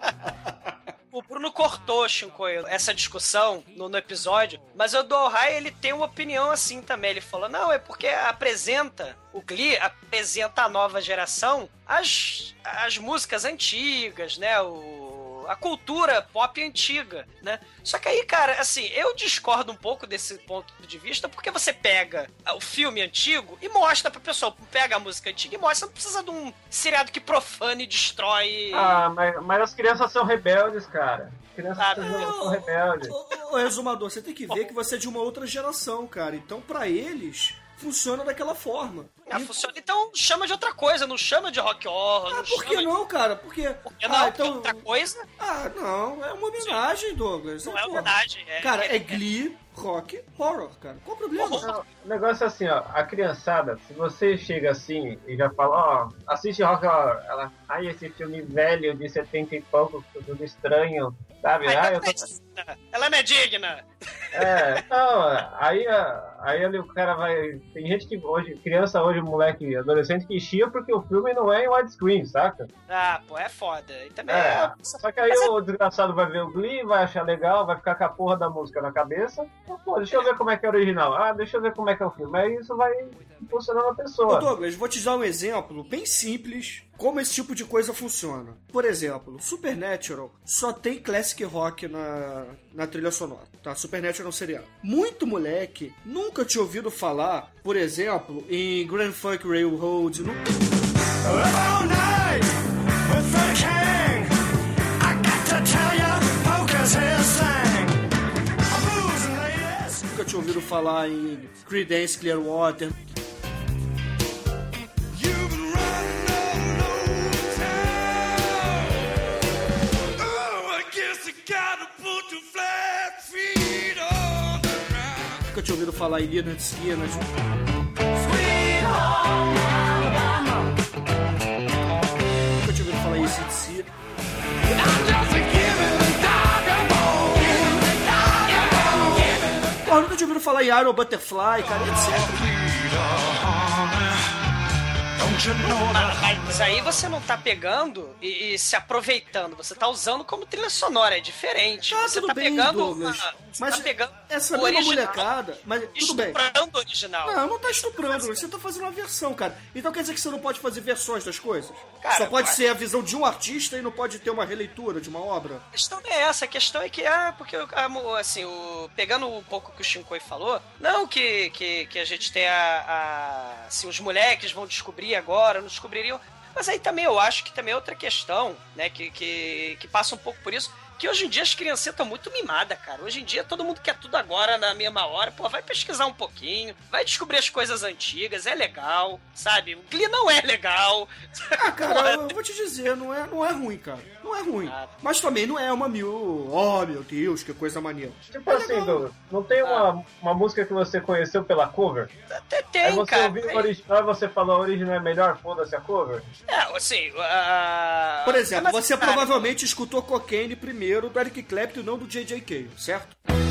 O Bruno cortou, Shinkoio, essa discussão no, no episódio, mas o Dohai, ele tem uma opinião assim também. Ele falou, não, é porque apresenta, o Glee apresenta a nova geração as, as músicas antigas, né, o, a cultura pop antiga, né. Só que aí, cara, assim, eu discordo um pouco desse ponto de vista, porque você pega o filme antigo e mostra pra pessoa, pega a música antiga e mostra, não precisa de um seriado que profane e destrói... Ah, mas, mas as crianças são rebeldes, cara. As crianças Ah, são, rebeldes. Ô, ô, ô, Exumador, você tem que ver que você é de uma outra geração, cara. Então, pra eles, funciona daquela forma. Ah, E- funciona. Então chama de outra coisa, não chama de rock horror. Ah, não por que chama não, cara? Porque. Porque não, ah, então. outra coisa Ah, não, é uma homenagem, Douglas. não é pô. homenagem. É, Cara, é Glee, rock, horror, cara. Qual o problema? Horror. O negócio é assim, ó, a criançada, se você chega assim e já fala, ó, assiste Rock Horror, ela, ai, esse filme velho de 70 e pouco, tudo estranho, sabe? Ai, Ah, eu é tô... digna. ela não é digna. É, não, aí, aí ali o cara vai. Tem gente que hoje, criança hoje, moleque, adolescente que chia porque o filme não é em widescreen, saca? Ah, pô, é foda. E também É. é. Só que aí o desgraçado vai ver o Glee, vai achar legal, vai ficar com a porra da música na cabeça. Então, Pô, deixa eu ver como é que é o original. Ah, deixa eu ver como é que é o filme. Aí isso vai funcionando a Ô, pessoa. Douglas, vou te dar um exemplo bem simples como esse tipo de coisa funciona. Por exemplo, Supernatural só tem classic rock na, na trilha sonora, tá? Supernatural é um seriado. Muito moleque nunca tinha ouvido falar, por exemplo, em Grand Funk Railroad. Nu- All night with Frank Hang. I got to tell ya, poker's his thing. Blues and ladies. Nunca tinha ouvido falar em Creedence Clearwater. You've ouvido falar Iria em Leonard Skinner. Nunca tinha ouvido falar em CDC. Porra, nunca tinha ouvido falar em Iron Butterfly, cara, etc. Mas, mas aí você não tá pegando e, e se aproveitando, você tá usando como trilha sonora, é diferente. Tá, você tá bem, pegando. Douglas. uma- você Mas tá pegando essa mesma original, molecada, mas tudo bem. estuprando o original. Não, não tá estuprando, você tá fazendo uma versão, cara. Então quer dizer que você não pode fazer versões das coisas? Cara, Só pode ser a visão de um artista e não pode ter uma releitura de uma obra? A questão não é essa, a questão é que, ah, porque, assim, o, pegando um pouco o que o Shinkoi falou, não que, que, que a gente tem a, a. Assim, os moleques vão descobrir agora, não descobririam. Mas aí também eu acho que também é outra questão, né, que, que, que passa um pouco por isso. Que hoje em dia as crianças estão muito mimadas, cara. Hoje em dia todo mundo quer tudo agora na mesma hora. Pô, vai pesquisar um pouquinho, vai descobrir as coisas antigas, é legal, sabe? O Glee não é legal. Ah, cara, eu vou te dizer, não é, não é ruim, cara. Não é ruim. Ah. Mas também não é uma mil. Oh, meu Deus, que coisa maneira. Tipo assim, Douglas, não tem uma, uma música que você conheceu pela cover? Até Aí tem, você cara. ouviu o original e você falou a original é melhor, foda-se a cover? É, assim, a... Por exemplo, Mas, você cara, provavelmente escutou Cocaine primeiro do Eric Clapton não do J.J. Cale, certo?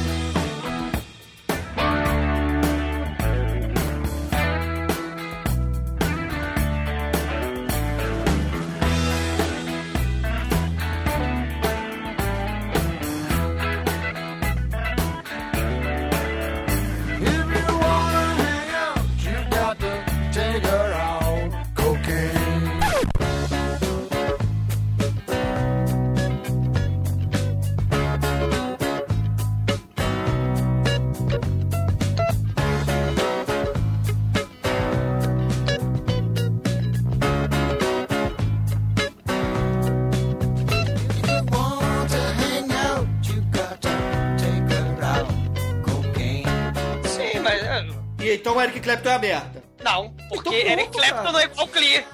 Clapton é a merda. Não, porque Então Eric Clapton não é igual Clee.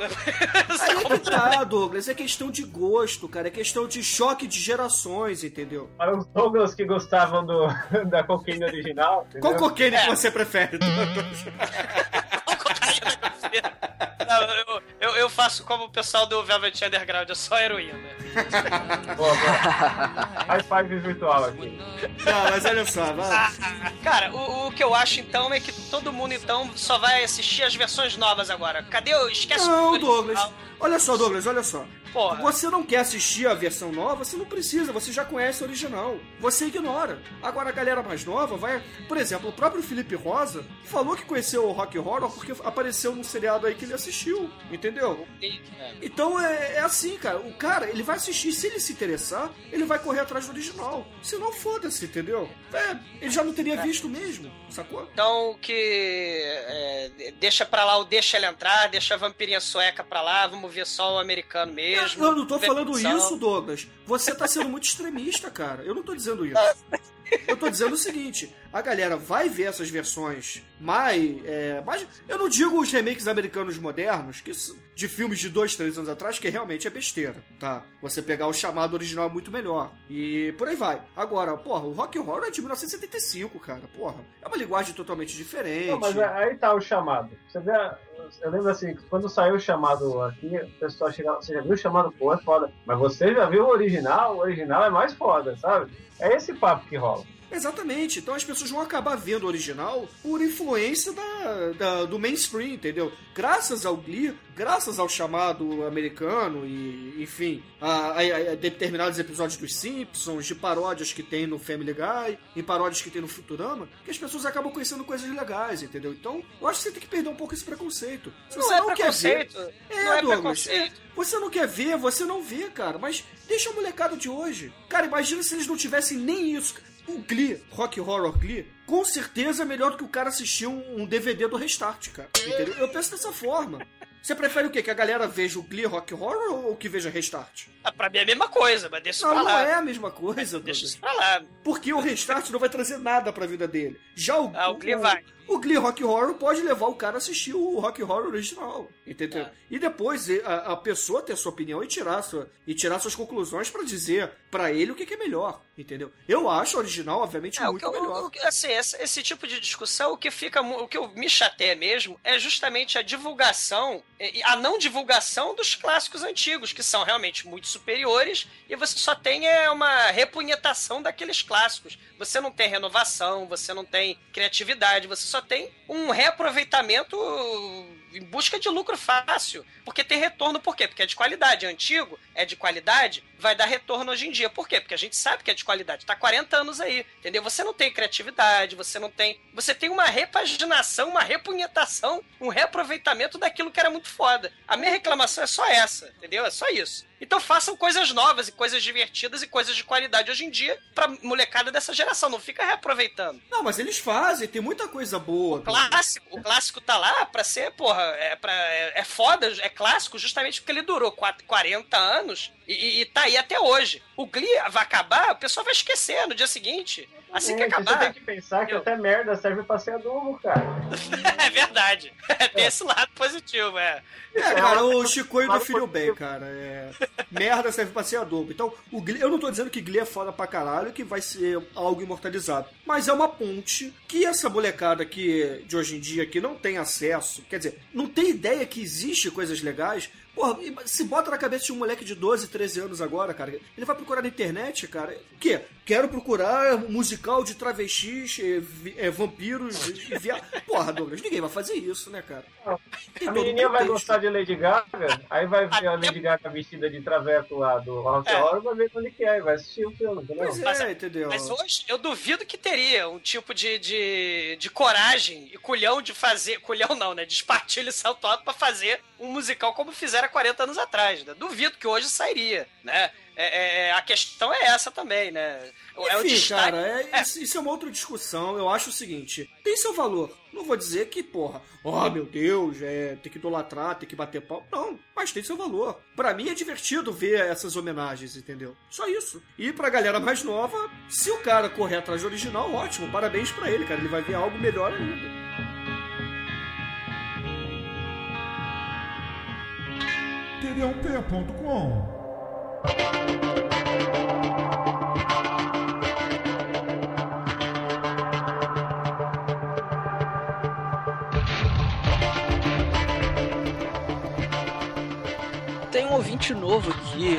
Aí é que tá, Douglas, é questão de gosto, cara. É questão de choque de gerações, entendeu? Para os Douglas que gostavam do, da cocaína original. Qual entendeu? cocaine É. que você prefere, Douglas? Não, eu, eu, eu faço como o pessoal do Velvet Underground, é só heroína. Boa, boa. High five virtual aqui. Não, mas olha só, vai. Cara, o, o que eu acho então é que todo mundo então só vai assistir as versões novas agora. Cadê o. Esquece Não, o Douglas. Olha só, Douglas, olha só. Porra. Você não quer assistir a versão nova, você não precisa, você já conhece a original. Você ignora. Agora a galera mais nova vai. Por exemplo, o próprio Felipe Rosa falou que conheceu o Rock Horror porque apareceu num seriado aí que ele assistiu. Entendeu? Então é, é assim, cara. O cara, ele vai assistir, se ele se interessar, ele vai correr atrás do original. Se não, foda-se, entendeu? É, ele já não teria visto mesmo, sacou? Então que. é, deixa pra lá o deixa ele entrar, deixa a vampirinha sueca pra lá, vamos ver só o americano mesmo. Eu não tô falando isso, Douglas. Você tá sendo muito extremista, cara. Eu não tô dizendo isso. Eu tô dizendo o seguinte: a galera vai ver essas versões mais. É, mais eu não digo os remakes americanos modernos, que de filmes de dois, três anos atrás, que realmente é besteira, tá? Você pegar o chamado original é muito melhor. E por aí vai. Agora, porra, o Rock Horror é de 1975, cara. Porra, é uma linguagem totalmente diferente. Não, mas é- aí tá o chamado. Você vê, eu lembro assim, quando saiu o chamado aqui, o pessoal chegava, você já viu o chamado? Pô, é foda. Mas você já viu o original? O original é mais foda, sabe? É esse papo que rola. Exatamente. Então as pessoas vão acabar vendo o original por influência da, da- do mainstream, entendeu? Graças ao Glee, graças ao chamado americano e, enfim, a, a- a determinados episódios dos Simpsons, de paródias que tem no Family Guy, e paródias que tem no Futurama, que as pessoas acabam conhecendo coisas legais, entendeu? Então, eu acho que você tem que perder um pouco esse preconceito. Se Não você é não quer ver, é, não é Douglas, preconceito. é, você não quer ver, você não vê, cara. Mas deixa a molecada de hoje. Cara, imagina se eles não tivessem nem isso. O Glee, Rock Horror Glee, com certeza é melhor do que o cara assistir um, um DVD do Restart, cara. Entendeu? Eu penso dessa forma. Você prefere o quê? Que a galera veja o Glee Rock Horror ou que veja Restart? Ah, pra mim é a mesma coisa, mas deixa Não, pra não lá. é a mesma coisa, Deixa isso pra lá. Porque o Restart não vai trazer nada pra vida dele. Já o, Ah, o Glee vai. O Glee Rock Horror pode levar o cara a assistir o Rock Horror original, entendeu? É. E depois a, a pessoa ter sua opinião e tirar, sua, e tirar suas conclusões pra dizer pra ele o que, que é melhor, entendeu? Eu acho o original, obviamente, É, o muito que, eu- melhor. o assim, esse, esse tipo de discussão, o que fica, o que eu me chateia mesmo é justamente a divulgação, a não divulgação dos clássicos antigos, que são realmente muito superiores, e você só tem é, uma repunhetação daqueles clássicos. Você não tem renovação, você não tem criatividade, você só tem um reaproveitamento em busca de lucro fácil. Porque tem retorno, por quê? Porque é de qualidade. É antigo, é de qualidade, vai dar retorno hoje em dia. Por quê? Porque a gente sabe que é de qualidade. Tá 40 anos aí, entendeu? Você não tem criatividade, você não tem. Você tem uma repaginação, uma repunhetação, um reaproveitamento daquilo que era muito foda. A minha reclamação é só essa, entendeu? É só isso. Então façam coisas novas e coisas divertidas e coisas de qualidade hoje em dia pra molecada dessa geração. Não fica reaproveitando. Não, mas eles fazem, tem muita coisa boa. cara. Clássico, o clássico tá lá pra ser, porra, é, pra, é, é foda, é clássico justamente porque ele durou quat- 40 anos e, e- e tá aí até hoje. O Glee vai acabar, o pessoal vai esquecer no dia seguinte. Assim que Você acabar. tem que pensar que Eu- até merda serve pra ser adubo, cara. É verdade. Tem esse lado positivo, é. É, cara, o Chicoio do Filho Bem, cara. É... Merda serve pra ser adobo. Então, o Glee, eu não tô dizendo que Glee é foda pra caralho, que vai ser algo imortalizado. Mas é uma ponte que essa molecada que de hoje em dia que não tem acesso, quer dizer, não tem ideia que existe coisas legais. Porra, se bota na cabeça de um moleque de 12, 13 anos agora, cara, ele vai procurar na internet, cara. O quê? Quero procurar musical de travestis, vi- eh, vampiros e via... Porra, Douglas, ninguém vai fazer isso, né, cara? Tem A menininha vai gostar de Lady Gaga, aí vai ver a Lady Gaga vestida de traveco lá do Rock É. Horror, vai ver quando ele quer, vai assistir o filme, entendeu? Pois Mas- é, entendeu? Mas hoje eu duvido que teria um tipo de, de, de coragem e culhão de fazer. Culhão não, né? De espartilho e salto alto pra fazer um musical como fizeram há 40 anos atrás. Né? Duvido que hoje sairia, né? É, é, a questão é essa também, né? É o Enfim, destaque- cara, é- É. Isso, isso é uma outra discussão. Eu acho o seguinte: tem seu valor. Não vou dizer que, porra, oh meu Deus, é, tem que idolatrar, tem que bater pau. Não, mas tem seu valor. Pra mim é divertido ver essas homenagens, entendeu? Só isso. E pra galera mais nova, se o cara correr atrás do original, ótimo, parabéns pra ele, cara. Ele vai ver algo melhor ainda. td1p.com. um ouvinte novo aqui.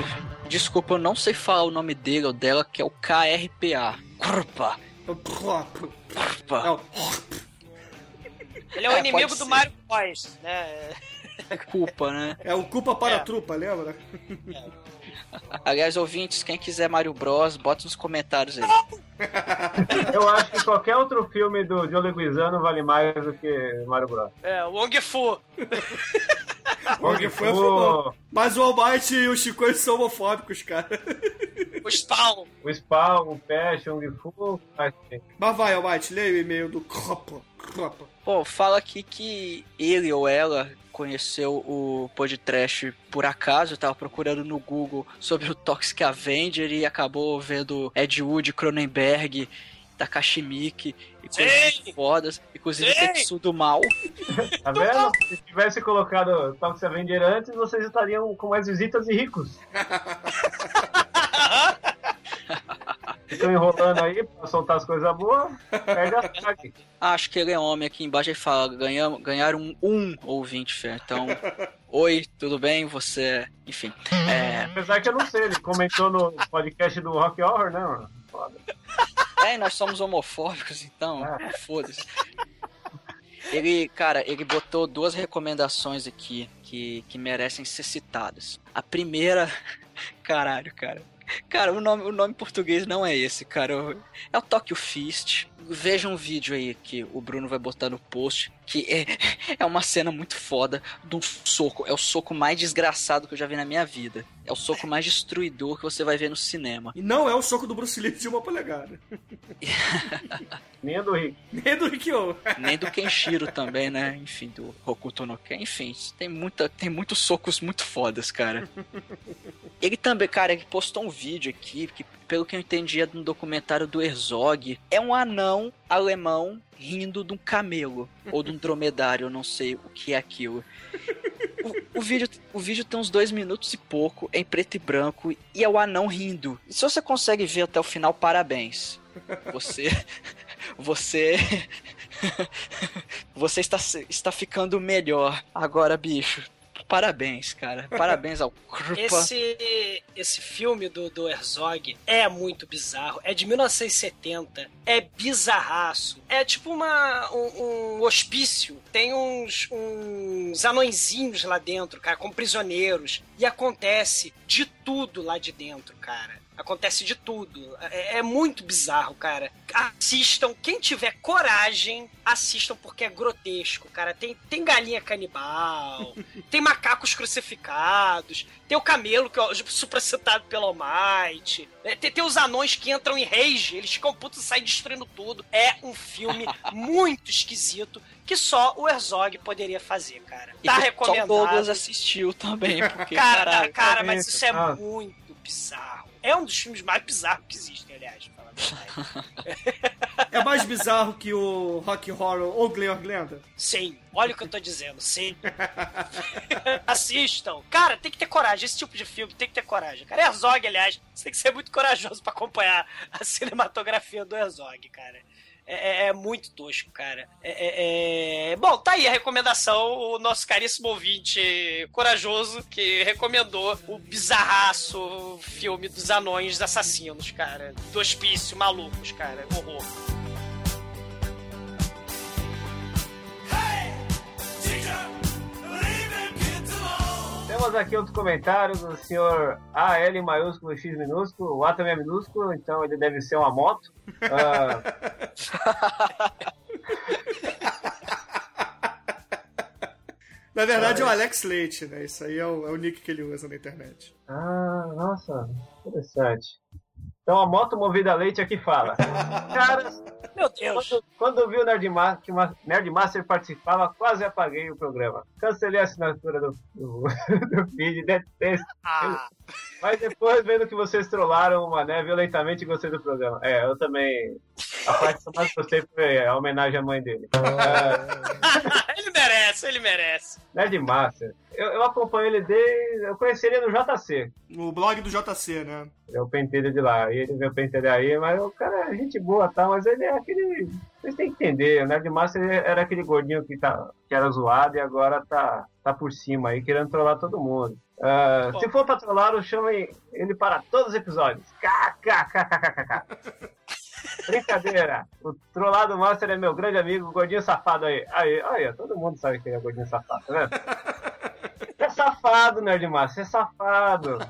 Desculpa, eu não sei falar o nome dele ou dela, que é o KRPA. Kurpa. Kurpa. Não, Ele é o É, inimigo do. Mario Bros, né? Culpa, né? é o culpa para É. a trupa, lembra? Aliás, ouvintes, quem quiser Mario Bros, bota nos comentários aí. Eu acho que qualquer outro filme do John Leguizano vale mais do que Mario Bros. É, o Wong Fu. Foi a Pô, favor. Mas o Almighty e o Chico são homofóbicos, cara. O Spawn. o Spawn, o Pest, o Kung Fu, mas, assim, Mas vai, Almighty, leia o e-mail do. Cropa. Pô, fala aqui que ele ou ela conheceu o podcast por acaso, tava procurando no Google sobre o Toxic Avenger e acabou vendo Ed Wood, Cronenberg, Takashi Miike e coisas Sim! muito fodas, inclusive Sim! Tetsudo Mal. Tá vendo? Se tivesse colocado Toxic Avenger antes, vocês estariam com mais visitas e ricos. Estão enrolando aí pra soltar as coisas boas. Acho que ele é homem aqui embaixo ele fala, ganhamos, ganharam um, um ouvinte, Fê. Então, oi, tudo bem? Você, é- enfim. É, Apesar que eu não sei, ele comentou no podcast do Rock Horror, né, mano? Foda. É, e nós somos homofóbicos, então, Ah. foda-se. Ele, cara, ele botou duas recomendações aqui que, que merecem ser citadas. A primeira, caralho, cara. Cara, o nome, o nome português não é esse, cara. É o Tokyo Fist. Veja um vídeo aí que o Bruno vai botar no post, que é, é uma cena muito foda de um soco. É o soco mais desgraçado que eu já vi na minha vida. É o soco mais destruidor que você vai ver no cinema. E não é o soco do Bruce Lee de uma polegada. Nem a do Rick. Nem do Rikyo. Nem do Kenshiro também, né? Enfim, do Hokuto no Ken. Enfim, tem, muita, tem muitos socos muito fodas, cara. Ele também, cara, ele postou um vídeo aqui que, pelo que eu entendi, é de um documentário do Herzog. É um anão alemão rindo de um camelo ou de um dromedário, eu não sei o que é aquilo. O, o vídeo, o vídeo tem uns dois minutos e pouco, é em preto e branco, e é o anão rindo. E se você consegue ver até o final, parabéns. Você. Você. Você está, está ficando melhor agora, bicho. Parabéns, cara. Parabéns ao Krupa. Esse, esse filme do, do Herzog é muito bizarro. É de 1970. É bizarraço. É tipo uma, um, um hospício. Tem uns, uns anõezinhos lá dentro, cara, como prisioneiros. E acontece de tudo lá de dentro, cara. Acontece de tudo. É, é muito bizarro, cara. Assistam. Quem tiver coragem, assistam porque é grotesco, cara. Tem, tem galinha canibal, tem macacos crucificados, tem o camelo que é supracitado pelo Almighty, é, tem, tem os anões que entram em rage, eles ficam putos e saem destruindo tudo. É um filme muito esquisito que só o Herzog poderia fazer, cara. E Tá que Só recomendado. Douglas assistiu também, porque, Cara, caralho. cara, mas isso é Ah. muito bizarro. É um dos filmes mais bizarros que existem, aliás, pra falar a verdade. É mais bizarro que o Rock Horror ou Glenn Glenda? Sim, olha o que eu tô dizendo, sim. Assistam. Cara, tem que ter coragem. Esse tipo de filme tem que ter coragem. Cara, Herzog, aliás, você tem que ser muito corajoso pra acompanhar a cinematografia do Herzog, cara. É, é- é muito tosco, cara. É, é- é- Bom, tá aí a recomendação. O nosso caríssimo ouvinte corajoso que recomendou o bizarraço filme dos anões assassinos, cara. Do hospício, malucos, cara. Horror. Temos aqui outro comentário do senhor AL maiúsculo X minúsculo. O A também é minúsculo, então ele deve ser uma moto. Ah, Na verdade é o Alex Leite, né? Isso aí é o, é o nick que ele usa na internet. ah, nossa, interessante. Então a moto movida a leite aqui fala. Caras, Meu Deus. Quando, quando eu vi o Nerdmaster, que o Nerdmaster participava, quase apaguei o programa. Cancelei a assinatura do, do, do feed, detesto. Ah, Mas depois, vendo que vocês trollaram o Mané violentamente, gostei do programa. É, eu também. A parte que eu mais gostei foi a homenagem à mãe dele. É, ele merece, ele merece. Nerdmaster. Eu, eu acompanho ele desde. Eu conheci ele no JC. O blog do JC, né? Eu pentei ele de lá. E ele veio pentei aí, mas o cara é gente boa e tal, mas ele é aquele. Vocês têm que entender, o Nerdmaster era aquele gordinho que, tá, que era zoado e agora tá, tá por cima aí, querendo trollar todo mundo. Ah, se for pra trollar, eu chamo ele para todos os episódios. KKKKKK. Brincadeira. O trollado Master é meu grande amigo, o gordinho safado aí. Aí, aí, todo mundo sabe que ele é gordinho safado, tá vendo? É safado, Nerdmaster, é safado.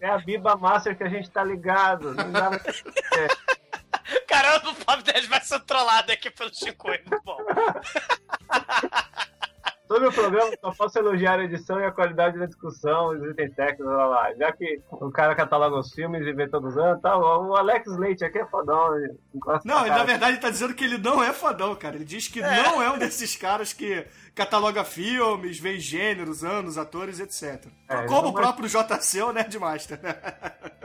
É a Biba Master que a gente tá ligado. Não dá pra... Caramba, o Pop 10 vai ser trollado aqui pelo Chico. Muito bom. Sobre o programa, só posso elogiar a edição e a qualidade da discussão, os itens técnicos, lá, lá. Já que o cara cataloga os filmes e vê todos os anos, tá, o Alex Leite aqui é fodão. Não, ele, na verdade ele tá dizendo que ele não é fodão, cara. Ele diz que não é um desses caras que cataloga filmes, vê gêneros, anos, atores, etc. É, Como o vai- próprio JC ou Nerdmaster.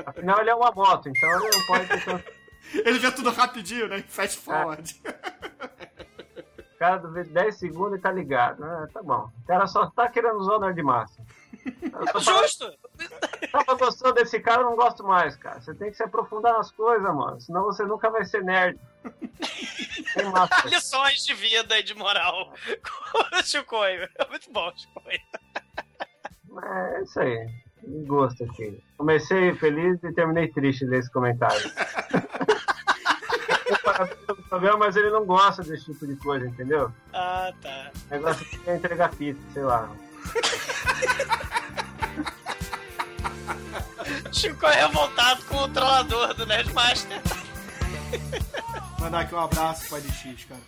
Afinal, ele é uma moto, então ele não pode. Ele vê tudo rapidinho, né? Fast forward. O cara vê 10 segundos e tá ligado. Ah, tá bom. O cara só tá querendo usar o. Eu tô falando- Justo. Tava gostando desse cara, eu não gosto mais, cara. Você tem que se aprofundar nas coisas, mano. Senão você nunca vai ser nerd. Massa. Lições de vida e de moral Chicoio. Muito bom, Chicoio. É isso aí. Gosto aqui. Comecei feliz e terminei triste desse comentário. Programa, mas ele não gosta desse tipo de coisa, entendeu? Ah, tá. O negócio aqui é entregar pizza, sei lá. Chico é revoltado com o trollador do Nerdmaster. Mandar aqui um abraço pro LX, cara.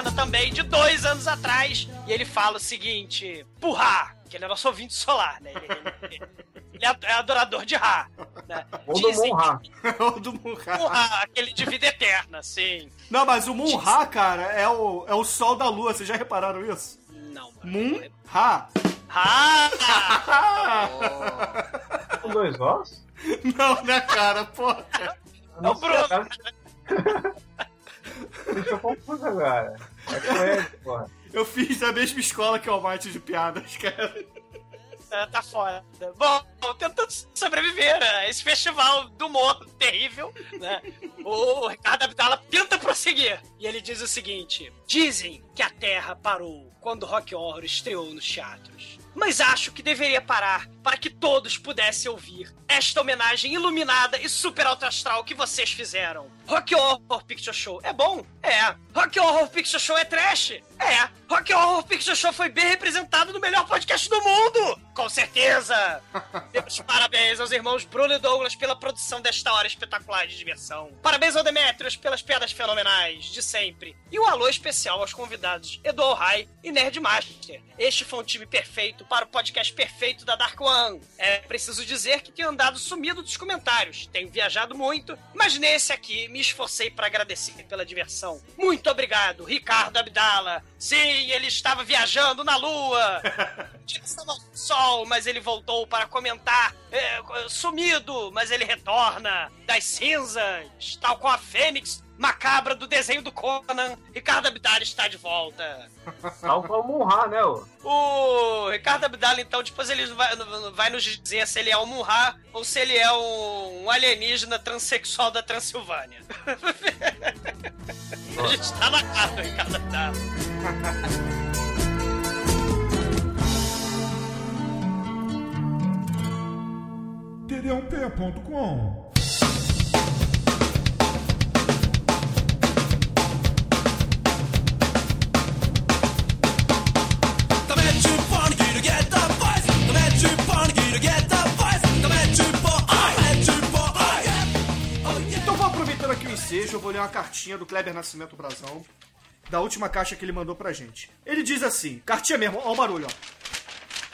Retorna também de dois anos atrás. E ele fala o seguinte: Purra! Que ele é nosso ouvinte solar, né? Ele, ele- ele é é adorador de Ra. Né? Ou do Dizem Monra. o do Purra, aquele de vida eterna, sim. Não, mas o Munra, cara, é o, é o sol da lua. Vocês já repararam isso? Não, mano. Munra. Ra! Com dois ossos? Não, né, cara? Porra. É o Bruno. Deixa eu confuso agora. É com ele, porra. Eu fiz da mesma escola que o Almighty de piadas, cara. É, tá fora. Bom, tentando sobreviver a esse festival do humor terrível, né? O Ricardo Abdala tenta prosseguir. E ele diz o seguinte: Dizem que a Terra parou quando o Rock Horror estreou nos teatros. Mas acho que deveria parar para que todos pudessem ouvir esta homenagem iluminada e super alto astral que vocês fizeram. Rock Horror Picture Show é bom? É. Rock Horror Picture Show é trash? É. Rock Horror Picture Show foi bem representado no melhor podcast do mundo! Com certeza! Meus parabéns aos irmãos Bruno e Douglas pela produção desta hora espetacular de diversão. Parabéns ao Demetrius pelas piadas fenomenais de sempre. E um alô especial aos convidados Edu Rai e Nerd Master. Este foi um time perfeito para o podcast perfeito da Dark One. É preciso dizer que tenho andado sumido dos comentários, tenho viajado muito, mas nesse aqui me esforcei para agradecer pela diversão. Muito obrigado, Ricardo Abdala. Sim, ele estava viajando na lua. ao sol, mas ele voltou para comentar. É, sumido, mas ele retorna das cinzas, tal com a Fênix macabra do desenho do Conan. Ricardo Abdala está de volta. Tal qual o Monra, né, ô? O Ricardo Abdala, então, depois ele vai, vai nos dizer se ele é um Munra ou se ele é um, um alienígena transexual da Transilvânia. A gente tá na cara do Ricardo Abdala. td1p.com Então vou aproveitando aqui o ensejo, eu vou ler uma cartinha do Kleber Nascimento Brazão, da última caixa que ele mandou pra gente. Ele diz assim, cartinha mesmo, ó o barulho, ó.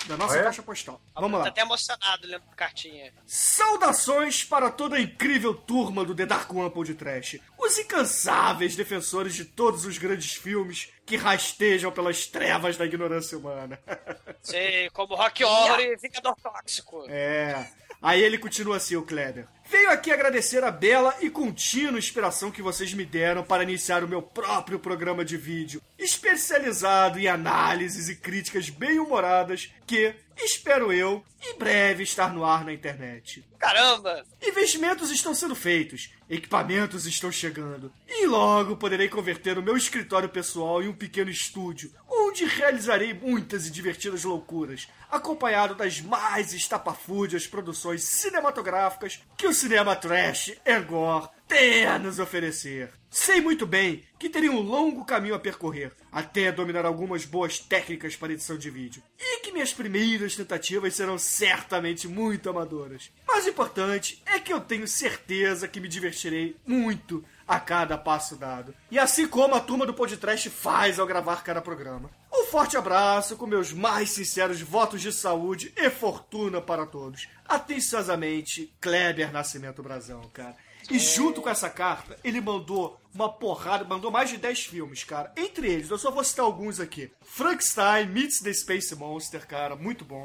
Da nossa Ah, é? caixa postal. Vamos Tá lá. até emocionado lendo a cartinha. Saudações para toda a incrível turma do The Dark One de Trash. Os incansáveis defensores de todos os grandes filmes que rastejam pelas trevas da ignorância humana. Sei, como Rock Horror e Vingador Tóxico. É. Aí ele continua assim, o Kleber. Venho aqui agradecer a bela e contínua inspiração que vocês me deram para iniciar o meu próprio programa de vídeo, especializado em análises e críticas bem-humoradas que, espero eu, em breve estar no ar na internet. Caramba! Investimentos estão sendo feitos, equipamentos estão chegando, e logo poderei converter o meu escritório pessoal em um pequeno estúdio, onde realizarei muitas e divertidas loucuras, acompanhado das mais estapafúrdias produções cinematográficas que o cinema trash e gore tem a nos oferecer. Sei muito bem que teria um longo caminho a percorrer até dominar algumas boas técnicas para edição de vídeo, e que minhas primeiras tentativas serão certamente muito amadoras. Mas o importante é que eu tenho certeza que me divertirei muito a cada passo dado. E assim como a turma do podcast faz ao gravar cada programa. Um forte abraço com meus mais sinceros votos de saúde e fortuna para todos. Atenciosamente, Kleber Nascimento Brazão, cara. E junto com essa carta, ele mandou uma porrada, mandou mais de 10 filmes, cara. Entre eles, eu só vou citar alguns aqui. Frankenstein meets the Space Monster, cara, muito bom.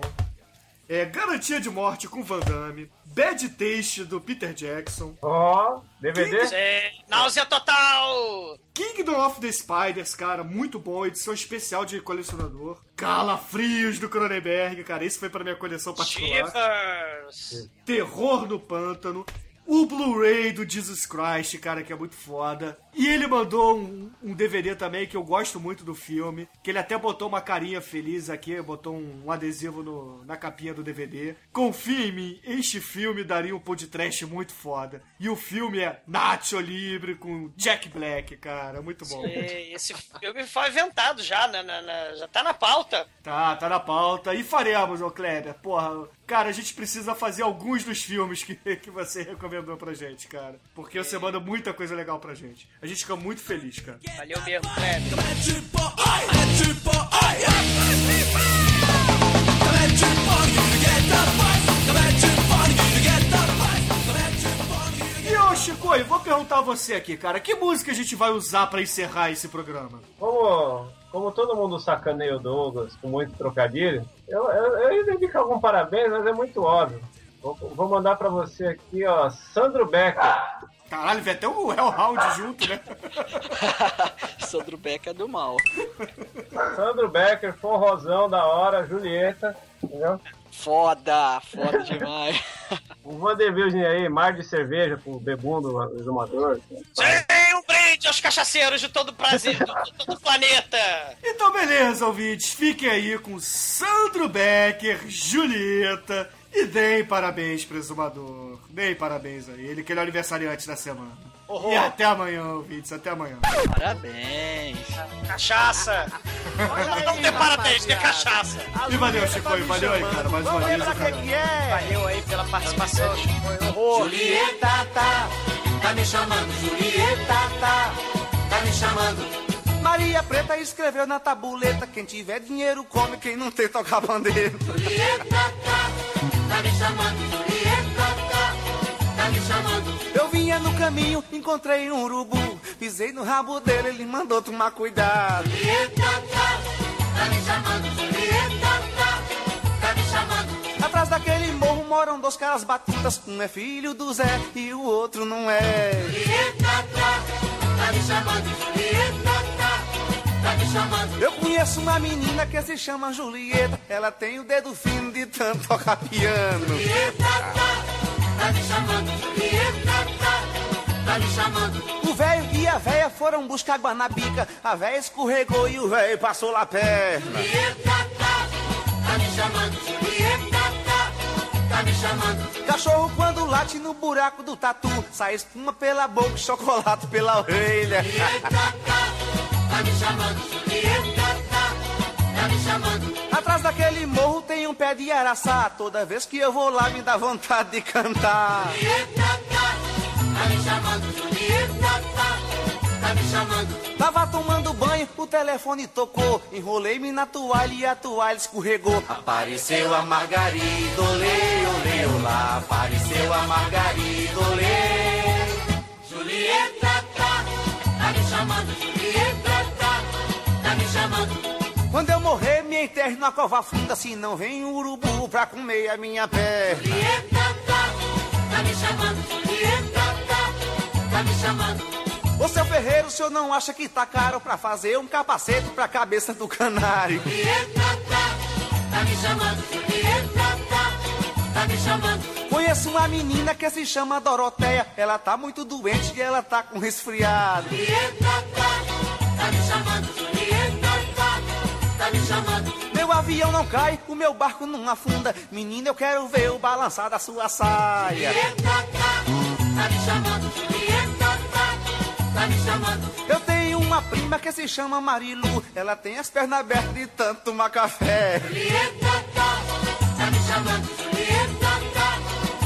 É, Garantia de Morte com Van Damme. Bad Taste do Peter Jackson. Ó, DVD? Sei, náusea total! Kingdom of the Spiders, cara, muito bom, edição especial de colecionador. Calafrios do Cronenberg, cara, esse foi pra minha coleção particular. Shivers! Terror no Pântano. O Blu-ray do Jesus Christ, cara, que é muito foda. E ele mandou um, um DVD também, que eu gosto muito do filme, que ele até botou uma carinha feliz aqui, botou um, um adesivo no- na capinha do DVD. Confia em mim, este filme daria um podcast muito foda. E o filme é Nacho Libre com Jack Black, cara, muito bom. E Esse filme foi inventado já, né? na- na- já tá na pauta. Tá, tá na pauta. E faremos, ô Kleber. Porra, cara, a gente precisa fazer alguns dos filmes que, que você recomendou pra gente, cara. Porque você manda muita coisa legal pra gente. A gente fica muito feliz, cara. Valeu mesmo, Kleber. E ô, Chico, eu vou perguntar a você aqui, cara. Que música a gente vai usar pra encerrar esse programa? Como, como todo mundo sacaneia o Douglas com muito trocadilho, eu, eu, eu ia dedicar algum parabéns, mas é muito óbvio. Vou, vou mandar pra você aqui, ó, Sandro Becker. Caralho, vem até o Hellhound junto, né? Sandro Beck é do mal. Sandro Becker, forrozão da hora, Julieta, entendeu? Foda, foda demais. O Vanderbilgen aí, mar de cerveja pro bebundo exumador. Sim, um brinde aos cachaceiros de todo o Brasil, de todo o planeta. Então, beleza, ouvintes. Fiquem aí com Sandro Becker, Julieta e deem parabéns pro exumador. Deem parabéns a ele, que ele é o aniversariante da semana. E até amanhã, ouvintes. Até amanhã. Parabéns. Cachaça. Não tem parabéns, tem cachaça. E valeu, Chico. E valeu aí, cara. Mais uma vez, cara. Valeu aí pela participação, Chico. Horror. Julieta, tá, tá me chamando, Julieta, tá, tá me chamando. Maria Preta escreveu na tabuleta: quem tiver dinheiro come, quem não tem toca bandeira. Julieta, tá, tá me chamando, Julieta, tá, tá me chamando. Eu vinha no caminho, encontrei um urubu, pisei no rabo dele, ele mandou tomar cuidado. Julieta, tá, me chamando, Julieta, tá, tá me chamando. Atrás daquele morro moram dois caras batutas, um é filho do Zé e o outro não é. Julieta, tá, me chamando, Julieta, tá, me chamando. Eu conheço uma menina que se chama Julieta, ela tem o dedo fino de tanto tocar piano. Julieta, tá, tá me chamando, Julieta, tá, tá me chamando. O velho e a véia foram buscar água na bica, a véia escorregou e o velho passou lá perna. Julieta, tá, tá me chamando, tá, tá me chamando. Cachorro quando late no buraco do tatu, sai espuma pela boca, chocolate pela orelha. Tá, tá me chamando, tá, tá me chamando. Atrás daquele morro um pé de araçá, toda vez que eu vou lá me dá vontade de cantar. Julieta, tá, me chamando, Julieta, tá me chamando. Tava tomando banho, o telefone tocou, enrolei-me na toalha e a toalha escorregou. Apareceu a Margarida, olê, olê, olá. Apareceu a Margarida, olê. Julieta, tá, tá me chamando, Julieta, tá, tá me chamando. Quando eu morrer, me enterre na cova funda, se não vem um urubu pra comer a minha perna. Julieta, tá, tá me chamando, Julieta, tá, tá me chamando. Ô seu ferreiro, o senhor não acha que tá caro pra fazer um capacete pra cabeça do canário? Julieta, tá, tá me chamando, Julieta, tá, tá me chamando. Conheço uma menina que se chama Doroteia, ela tá muito doente e ela tá com resfriado. Julieta, tá me chamando. Meu avião não cai, o meu barco não afunda. Menina, eu quero ver o balançar da sua saia. Julieta, tá, tá me chamando, Julieta, tá, tá me chamando. Eu tenho uma prima que se chama Marilu, ela tem as pernas abertas de tanto tomar café. Julieta, tá, tá me chamando, Julieta,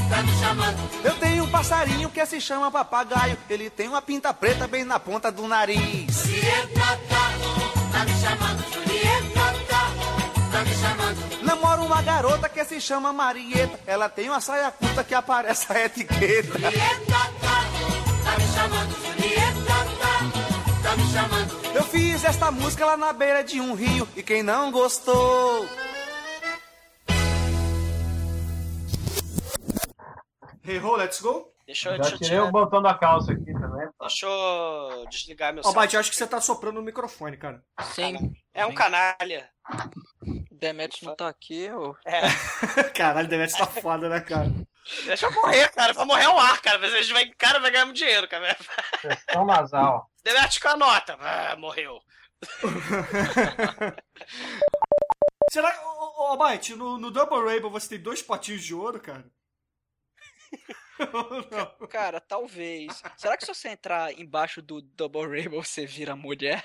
tá, me chamando. Eu tenho um passarinho que se chama papagaio, ele tem uma pinta preta bem na ponta do nariz. Julieta, tá, me chamando, tá me chamando. Namoro uma garota que se chama Marieta, ela tem uma saia curta que aparece a etiqueta. Julieta, tá, tá me chamando, Julieta, tá, tá me chamando. Eu fiz esta música lá na beira de um rio e quem não gostou. Hey ho, let's go. Deixa eu, Já deixa, eu tirei o botão da calça aqui também. deixa eu desligar meu Ó, celular. Bate, acho que você tá soprando o microfone, cara. Sim. É um canalha. Demetrius não tá aqui, ô. É. Caralho, Demetrius tá foda, né, cara? Deixa eu morrer, cara. Vai morrer ao ar, cara. Mas a gente vai, cara, vai ganhar muito dinheiro, cara. Sessão nasal. Demete com a nota. Ah, morreu. Será que, ô, ô, Almighty, no, no Double Rainbow você tem dois potinhos de ouro, cara? Não. Cara, talvez. Será que se você entrar embaixo do Double Rainbow você vira mulher?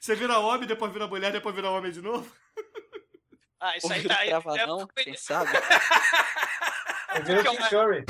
Você vira homem, depois vira mulher, depois vira homem de novo? Ah, isso aí tá aí. travadão? Quem sabe? Eu vi o Tim Curry.